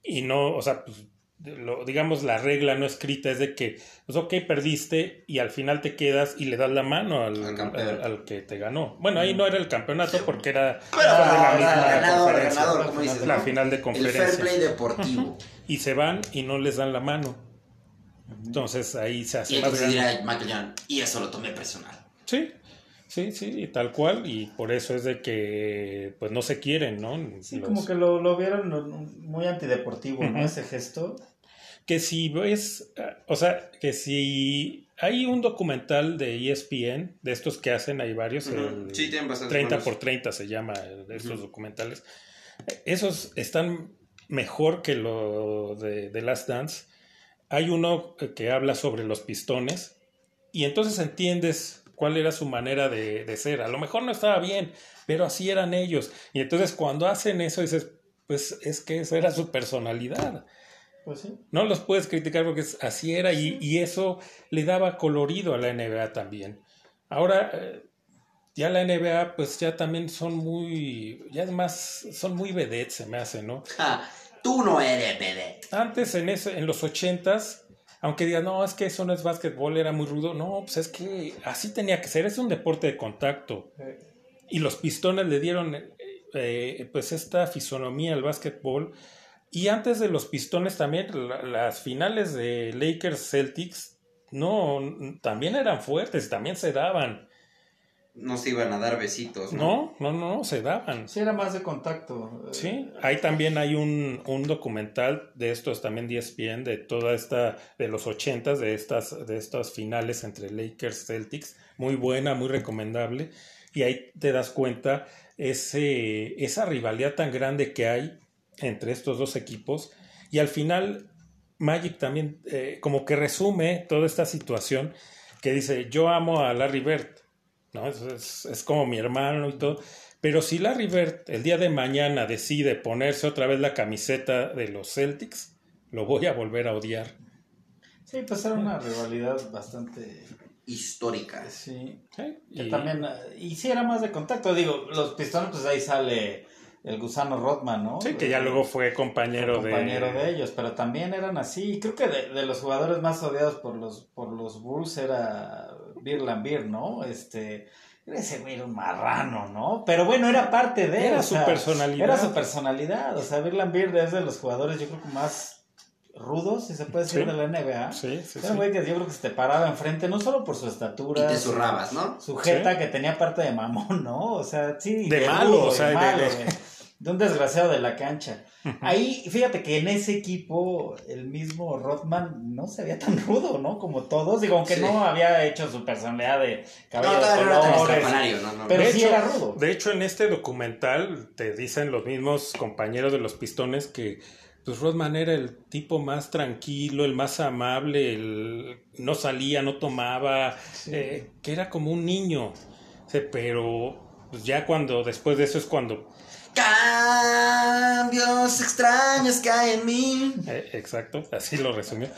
y no, o sea, pues, lo- digamos la regla no escrita es de que, pues ok, perdiste y al final te quedas y le das la mano al, Al campeón. al- al que te ganó. Bueno, ahí no era el campeonato porque era Pero la misma ganador, conferencia, ganador, como dices, la ¿no? final de El fair conferencia. play deportivo. Y se van y no les dan la mano. Entonces ahí se y hace más entonces grande. dirá Michael Jordan, y eso lo tomé personal. Sí, sí, sí, y tal cual, y por eso es de que pues no se quieren, ¿no? Sí, Los- como que lo, lo vieron muy antideportivo, ¿no? Ese gesto. que si ves, o sea, que si hay un documental de ESPN, de estos que hacen, hay varios, el Sí, tienen bastantes 30 buenos. por 30 se llama, de estos documentales. Esos están mejor que lo de, de Last Dance. Hay uno que habla sobre los pistones y entonces entiendes cuál era su manera de, de ser. A lo mejor no estaba bien, pero así eran ellos. Y entonces cuando hacen eso dices, pues es que esa era su personalidad. Pues sí. No los puedes criticar porque así era y, y eso le daba colorido a la NBA también. Ahora, eh, ya la NBA pues ya también son muy, ya es más, son muy vedettes se me hace, ¿no? Ja, tú no eres bebé. Antes en, ese, en los ochentas, aunque digan, no, es que eso no es básquetbol, era muy rudo, no, pues es que así tenía que ser, es un deporte de contacto. Y los pistones le dieron eh, eh, pues esta fisonomía al básquetbol. Y antes de los pistones también, la- las finales de Lakers Celtics, no, también eran fuertes, también se daban. No se iban a dar besitos, ¿no? No, no, no, se daban. Sí, era más de contacto. eh, Sí, ahí también hay un, un documental de estos también de ESPN, de toda esta, de los ochentas, de estas, de estas finales entre Lakers Celtics, muy buena, muy recomendable, y ahí te das cuenta ese, esa rivalidad tan grande que hay entre estos dos equipos, y al final Magic también eh, como que resume toda esta situación que dice, yo amo a Larry Bird, ¿no? Es, es- es como mi hermano y todo, pero si Larry Bird el día de mañana decide ponerse otra vez la camiseta de los Celtics, lo voy a volver a odiar. Sí, pues era una rivalidad bastante. Histórica. Sí. ¿sí? Que Y- también. eh, Y sí, era más de contacto. Digo, los pistones, pues ahí sale el gusano Rodman, ¿no? sí, que ya luego fue compañero, compañero de... de... ellos, pero también eran así. Y Creo que de, de los jugadores más odiados por los por los Bulls era Beer Lambir, ¿no? Este ese güey era un marrano, ¿no? Pero bueno, era parte de Era su sea, personalidad. Era su personalidad, o sea, Beer Lambir es de los jugadores yo creo que más rudos, si se puede decir, Sí. de la NBA. Sí, sí, Era sí. un güey que yo creo que se te paraba enfrente, no solo por su Y estatura, te su- zurrabas, ¿no? sujeta que tenía parte de mamón, ¿no? O sea, sí. De malo, o sea, de- malo, de- de, de un desgraciado de la cancha. Ahí, fíjate que en ese equipo el mismo Rothman no se veía tan rudo, ¿no? Como todos, digo, aunque Sí. no había hecho su personalidad de No, cabello de no tan colores, no, no. pero De sí hecho- era rudo. De hecho, en este documental te dicen los mismos compañeros de los pistones que pues Rodman era el tipo más tranquilo, el más amable, el no salía, no tomaba, eh, que era como un niño. Pero pues, ya cuando, después de eso es cuando, Cambios extraños que hay en mí. eh, exacto, así lo resumió,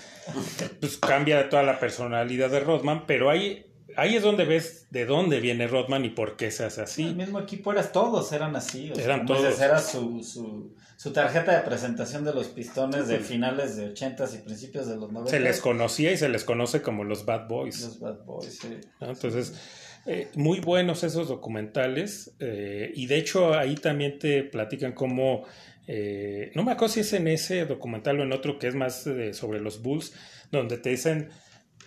pues cambia toda la personalidad de Rodman, pero ahí, ahí es donde ves de dónde viene Rodman y por qué se hace El así. mismo equipo eras todos, eran así. o sea, Eran dices, todos. Era su, su, su tarjeta de presentación de los pistones de finales de 80s y principios de los 90. Se les conocía y se les conoce como los Bad Boys. Los Bad Boys, sí. ¿no? Entonces, eh, muy buenos esos documentales. eh, y de hecho, ahí también te platican cómo. eh, no me acuerdo si es en ese documental o en otro que es más sobre los Bulls, donde te dicen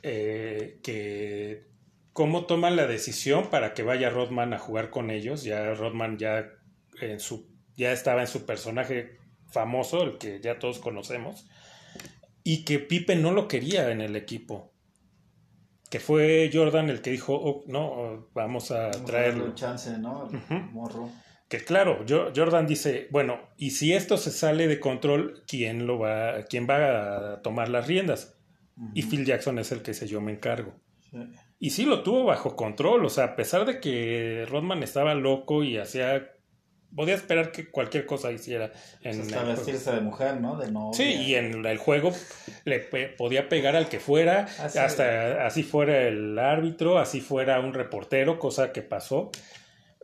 que cómo toman la decisión para que vaya Rodman a jugar con ellos. Ya Rodman ya en su ya estaba en su personaje famoso, el que ya todos conocemos, y que Pipe no lo quería en el equipo. Que fue Jordan el que dijo, "Oh, no, vamos a Vamos traerlo. un chance, ¿no? El morro. Que claro, yo- Jordan dice, bueno, y si esto se sale de control, ¿quién lo va, quién va a tomar las riendas? Y Phil Jackson es el que dice, yo me encargo. Sí. Y sí lo tuvo bajo control, o sea, a pesar de que Rodman estaba loco y hacía, podía esperar que cualquier cosa hiciera en hasta vestirse de mujer, ¿no? De novia. Sí, y en el juego le pe- podía pegar al que fuera, Así hasta así fuera el árbitro, así fuera un reportero, cosa que pasó,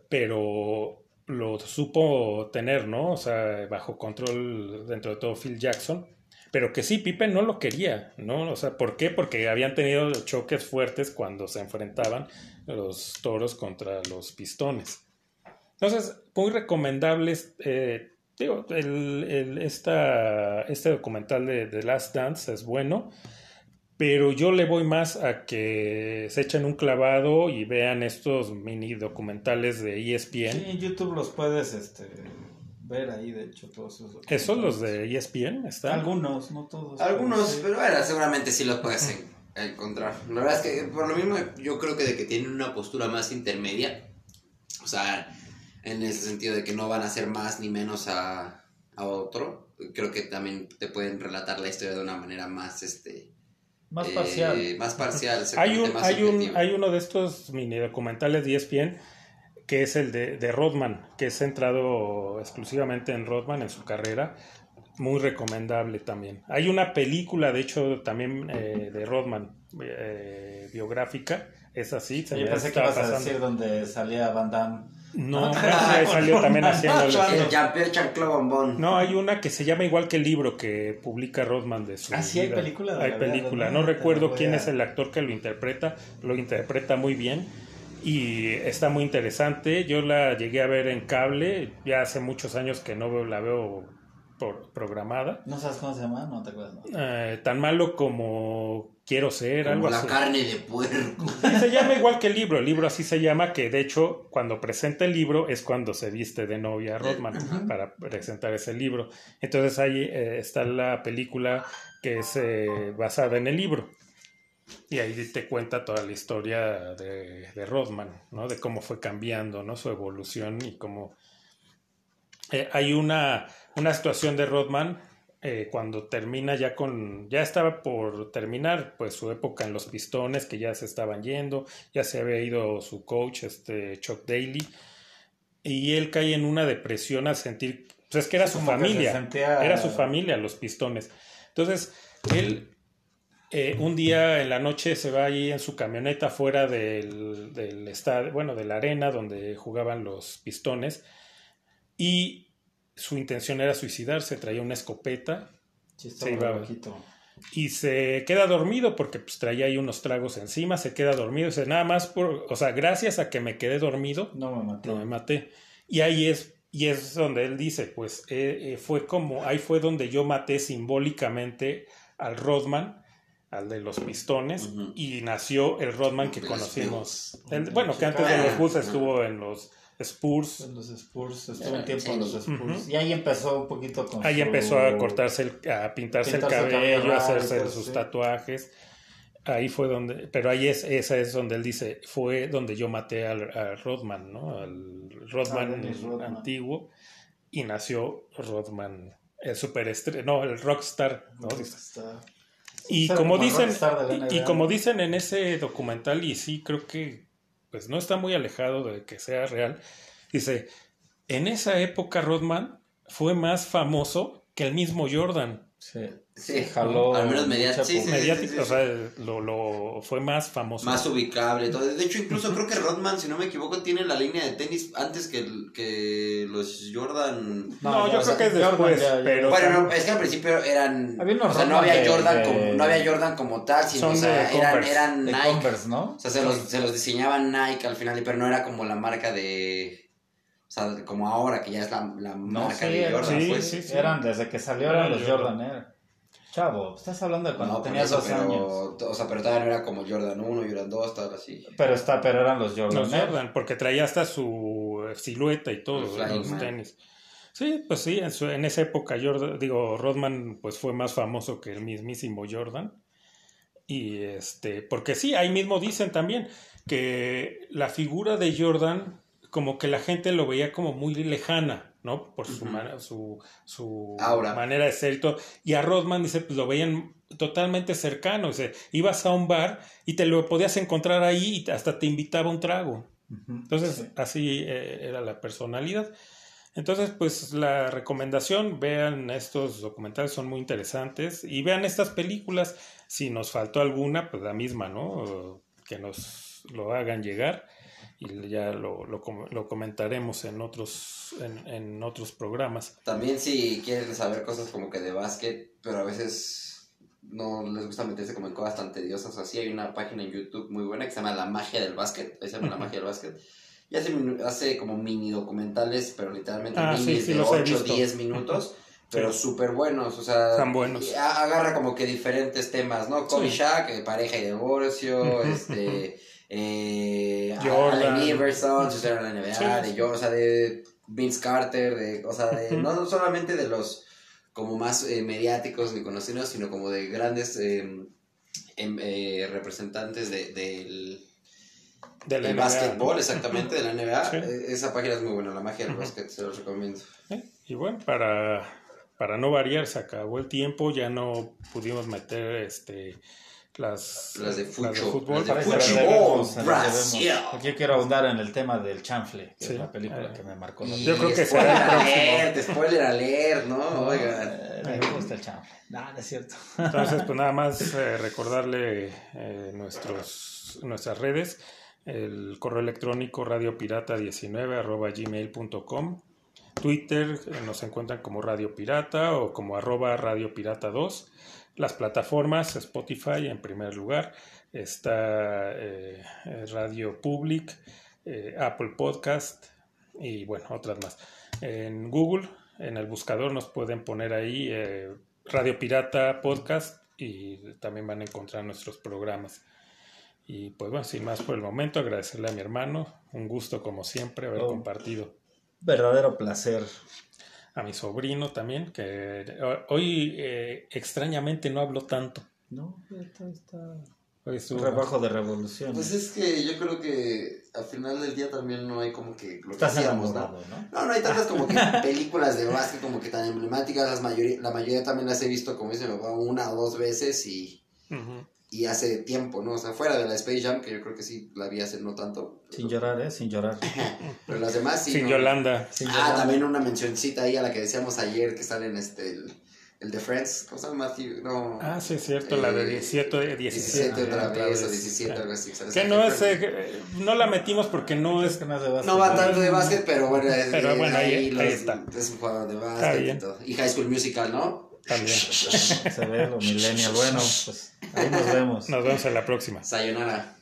pero lo supo tener, ¿no? O sea, bajo control dentro de todo Phil Jackson, pero que sí, Pippen no lo quería, ¿no? O sea, ¿por qué? Porque habían tenido choques fuertes cuando se enfrentaban los toros contra los pistones. Entonces, muy recomendables. eh, digo, el, el- esta, este documental de The Last Dance es bueno, pero yo le voy más a que se echen un clavado y vean estos mini documentales de ESPN. Sí, en YouTube los puedes este, ver ahí, de hecho, todos esos. ¿Esos los de ESPN están? Algunos, no todos. Algunos, sí. pero bueno, seguramente sí los puedes en- encontrar. La verdad es que por lo mismo yo creo que de que tienen una postura más intermedia. O sea, en ese sentido de que no van a hacer más ni menos a, a otro. Creo que también te pueden relatar la historia de una manera más este Más eh, parcial. más parcial, Hay, un, más hay, un, hay uno de estos mini documentales de ESPN que es el de, de Rodman, que es centrado exclusivamente en Rodman, en su carrera. Muy recomendable también. Hay una película, de hecho, también eh, de Rodman, eh, biográfica. Es así. se Yo me pensé que ibas a decir donde salía Van Damme. No, No, ahí salió también haciendo no, Jean-Pierre Van Damme. No, hay una que se llama igual que el libro que publica Rodman de su Ah, sí, hay vida. película de Hay película. ¿verdad? No recuerdo quién a- es el actor que lo interpreta. Lo interpreta muy bien y está muy interesante. Yo la llegué a ver en cable. Ya hace muchos años que no veo- la veo por, programada. ¿No sabes cómo se llama? No te acuerdas. ¿no? Eh, tan malo como quiero ser, Como algo la así. carne de puerco. Se llama igual que el libro. El libro así se llama, que de hecho, cuando presenta el libro es cuando se viste de novia Rodman para presentar ese libro. Entonces ahí eh, está la película que es eh, basada en el libro. Y ahí te cuenta toda la historia de, de Rodman, ¿no? De cómo fue cambiando, ¿no? Su evolución y cómo... Eh, hay una, una situación de Rodman eh, cuando termina ya con, ya estaba por terminar pues su época en los pistones que ya se estaban yendo, ya se había ido su coach, este Chuck Daly, y él cae en una depresión al sentir, pues es que era su Como que se familia, sentía- era su familia los pistones. Entonces, él eh, un día en la noche se va ahí en su camioneta fuera del, del estadio, bueno, de la arena donde jugaban los pistones y su intención era suicidarse, traía una escopeta Sí, y se queda dormido porque pues traía ahí unos tragos encima, se queda dormido, dice, nada más por, o sea, gracias a que me quedé dormido, No me maté. no me maté. Y ahí es, y es donde él dice, pues eh, eh, fue como, ahí fue donde yo maté simbólicamente al Rodman, al de los pistones, y nació el Rodman que conocimos. El- bueno, que antes de los Bulls estuvo en los Spurs. En los Spurs, estuvo un tiempo en los. Spurs. Ujú. Y ahí empezó un poquito con Ahí su- empezó a cortarse, el, a pintarse, el Pintarse el cabello, cabello a hacerse sus sí. tatuajes. Ahí fue donde, pero ahí es, esa es donde él dice, fue donde yo maté al, a Rodman, ¿no? Al Rodman, Ah, Rodman. antiguo y nació Rodman, el superestrella, no, el rockstar, ¿no? Está- Y como como dicen, rockstar y, y como dicen en ese documental, y sí creo que pues no está muy alejado de que sea real, dice, en esa época Rodman fue más famoso que el mismo Jordan. Sí, Sí, jaló. al menos mucha sí, sí, Mediático, sí, o sí. sea, lo, lo fue más famoso. Más ubicable. todo. De hecho, incluso creo que [laughs] Rodman, si no me equivoco, tiene la línea de tenis antes que, que los Jordan. no, ya, yo creo sea, que es Jordan después, ya- pero Bueno, no, es que al principio eran. Había o sea, no había, de- Jordan de- como, no había Jordan como tal, sino Son o sea, de eran, Converse. eran de Nike. Converse, ¿no? O sea, se los, se los diseñaban Nike al final, pero no era como la marca de. O sea, como ahora, que ya es la, la No, marca sí, de Jordan, sí, pues. sí, sí. eran desde que salieron Eran los Jordan. Jordan. era. Chavo, estás hablando de cuando No, tenías eso, dos pero, años. O sea, pero todavía no era como Jordan 1, Jordan 2, tal así. Pero está, pero eran los Jordan. los ¿eh? Jordan, porque traía hasta su silueta y todo, los Man. tenis. Sí, pues sí, en, su- en esa época Jordan, digo, Rodman pues fue más famoso que el mismísimo Jordan. Y este, porque sí, ahí mismo dicen también que la figura de Jordan, como que la gente lo veía como muy lejana, ¿no? Por su, ma- su, su manera de ser y todo. Y a Rodman, dice, pues lo veían totalmente cercano. Dice, ibas a un bar y te lo podías encontrar ahí y hasta te invitaba un trago. Entonces, Sí. así eh, era la personalidad. Entonces, pues la recomendación, vean estos documentales, son muy interesantes y vean estas películas. Si nos faltó alguna, pues la misma, ¿no? Que nos lo hagan llegar y ya lo, lo, lo comentaremos en otros, en, en otros programas. También si quieren saber cosas como que de básquet, pero a veces no les gusta meterse como en cosas tan tediosas así, hay una página en YouTube muy buena que se llama La Magia del Básquet, ahí se llama La. Magia del Básquet, y hace, hace como mini documentales, pero literalmente Ah, sí, minis sí, de los he 8 visto. 10 minutos, pero súper buenos, o sea, Están buenos. agarra como que diferentes temas, ¿no? Kobe Sí. Shaq, eh, pareja y divorcio, este... Eh, Jordan. Allen Iverson, si era la NBA, Sí, de yo, o sea, de Vince Carter, de, o sea, de, no solamente de los como más eh, mediáticos ni conocidos, sino como de grandes eh, em- eh, representantes de, del, De del NBA, básquetbol, ¿no? exactamente, de la NBA. Sí. Eh, Esa página es muy buena, la magia del básquet, se los recomiendo. Y bueno, para, para no variar, se acabó el tiempo, ya no pudimos meter este las, Las de fucho, fútbol. las de nos Brasil. debemos. Aquí quiero ahondar en el tema del chanfle, que Sí. es la película Eh, que me marcó la Yo creo que spoiler será el próximo. alert, spoiler alert, ¿no? Oigan. Eh, me gusta el chanfle. No, no es cierto. Entonces, pues nada más [laughs] eh, recordarle eh, nuestros, nuestras redes, el correo electrónico radiopirata19 arroba gmail.com, Twitter nos encuentran como Radio Pirata o como arroba Radio Pirata 2, las plataformas Spotify en primer lugar, está eh, Radio Public, eh, Apple Podcast y bueno, otras más. En Google, en el buscador nos pueden poner ahí eh, Radio Pirata Podcast y también van a encontrar nuestros programas. Y pues bueno, sin más por el momento, agradecerle a mi hermano, un gusto como siempre haber Oh. compartido. Verdadero placer. A mi sobrino también, que hoy eh, extrañamente no habló tanto. No, esto está. Hoy estuvo- Rebajo de revolución. Pues es que yo creo que al final del día también no hay como que lo que Estás hacíamos, ¿no? ¿no? No, no hay tantas como que [laughs] películas de básquet como que tan emblemáticas. Las mayoría, la mayoría también las he visto, como dice mi papá, una o dos veces y, Ujú. Y hace tiempo, ¿no? O sea, fuera de la Space Jam, que yo creo que sí la vi hace no tanto. Sin llorar, ¿eh? Sin llorar. [laughs] Pero las demás sí. Sin no. Yolanda. Sin Ah, también una mencioncita ahí a la que decíamos ayer que sale en este, el, el de Friends. ¿Cómo se llama Matthew? No. Ah, sí, es cierto, la de Eh, 17, 17, 17 otra vez, o vez. 17, Ah. algo así. Que no es, eh, no la metimos porque no Es que no es de básquet. No va tanto de básquet, pero bueno, es, Pero eh, bueno, ahí- ahí los- está. es un jugador de básquet y bien. todo. Y High School Musical, ¿no? También. [laughs] Se ve lo millennial. Bueno, pues ahí nos vemos. Nos vemos en la próxima. Sayonara.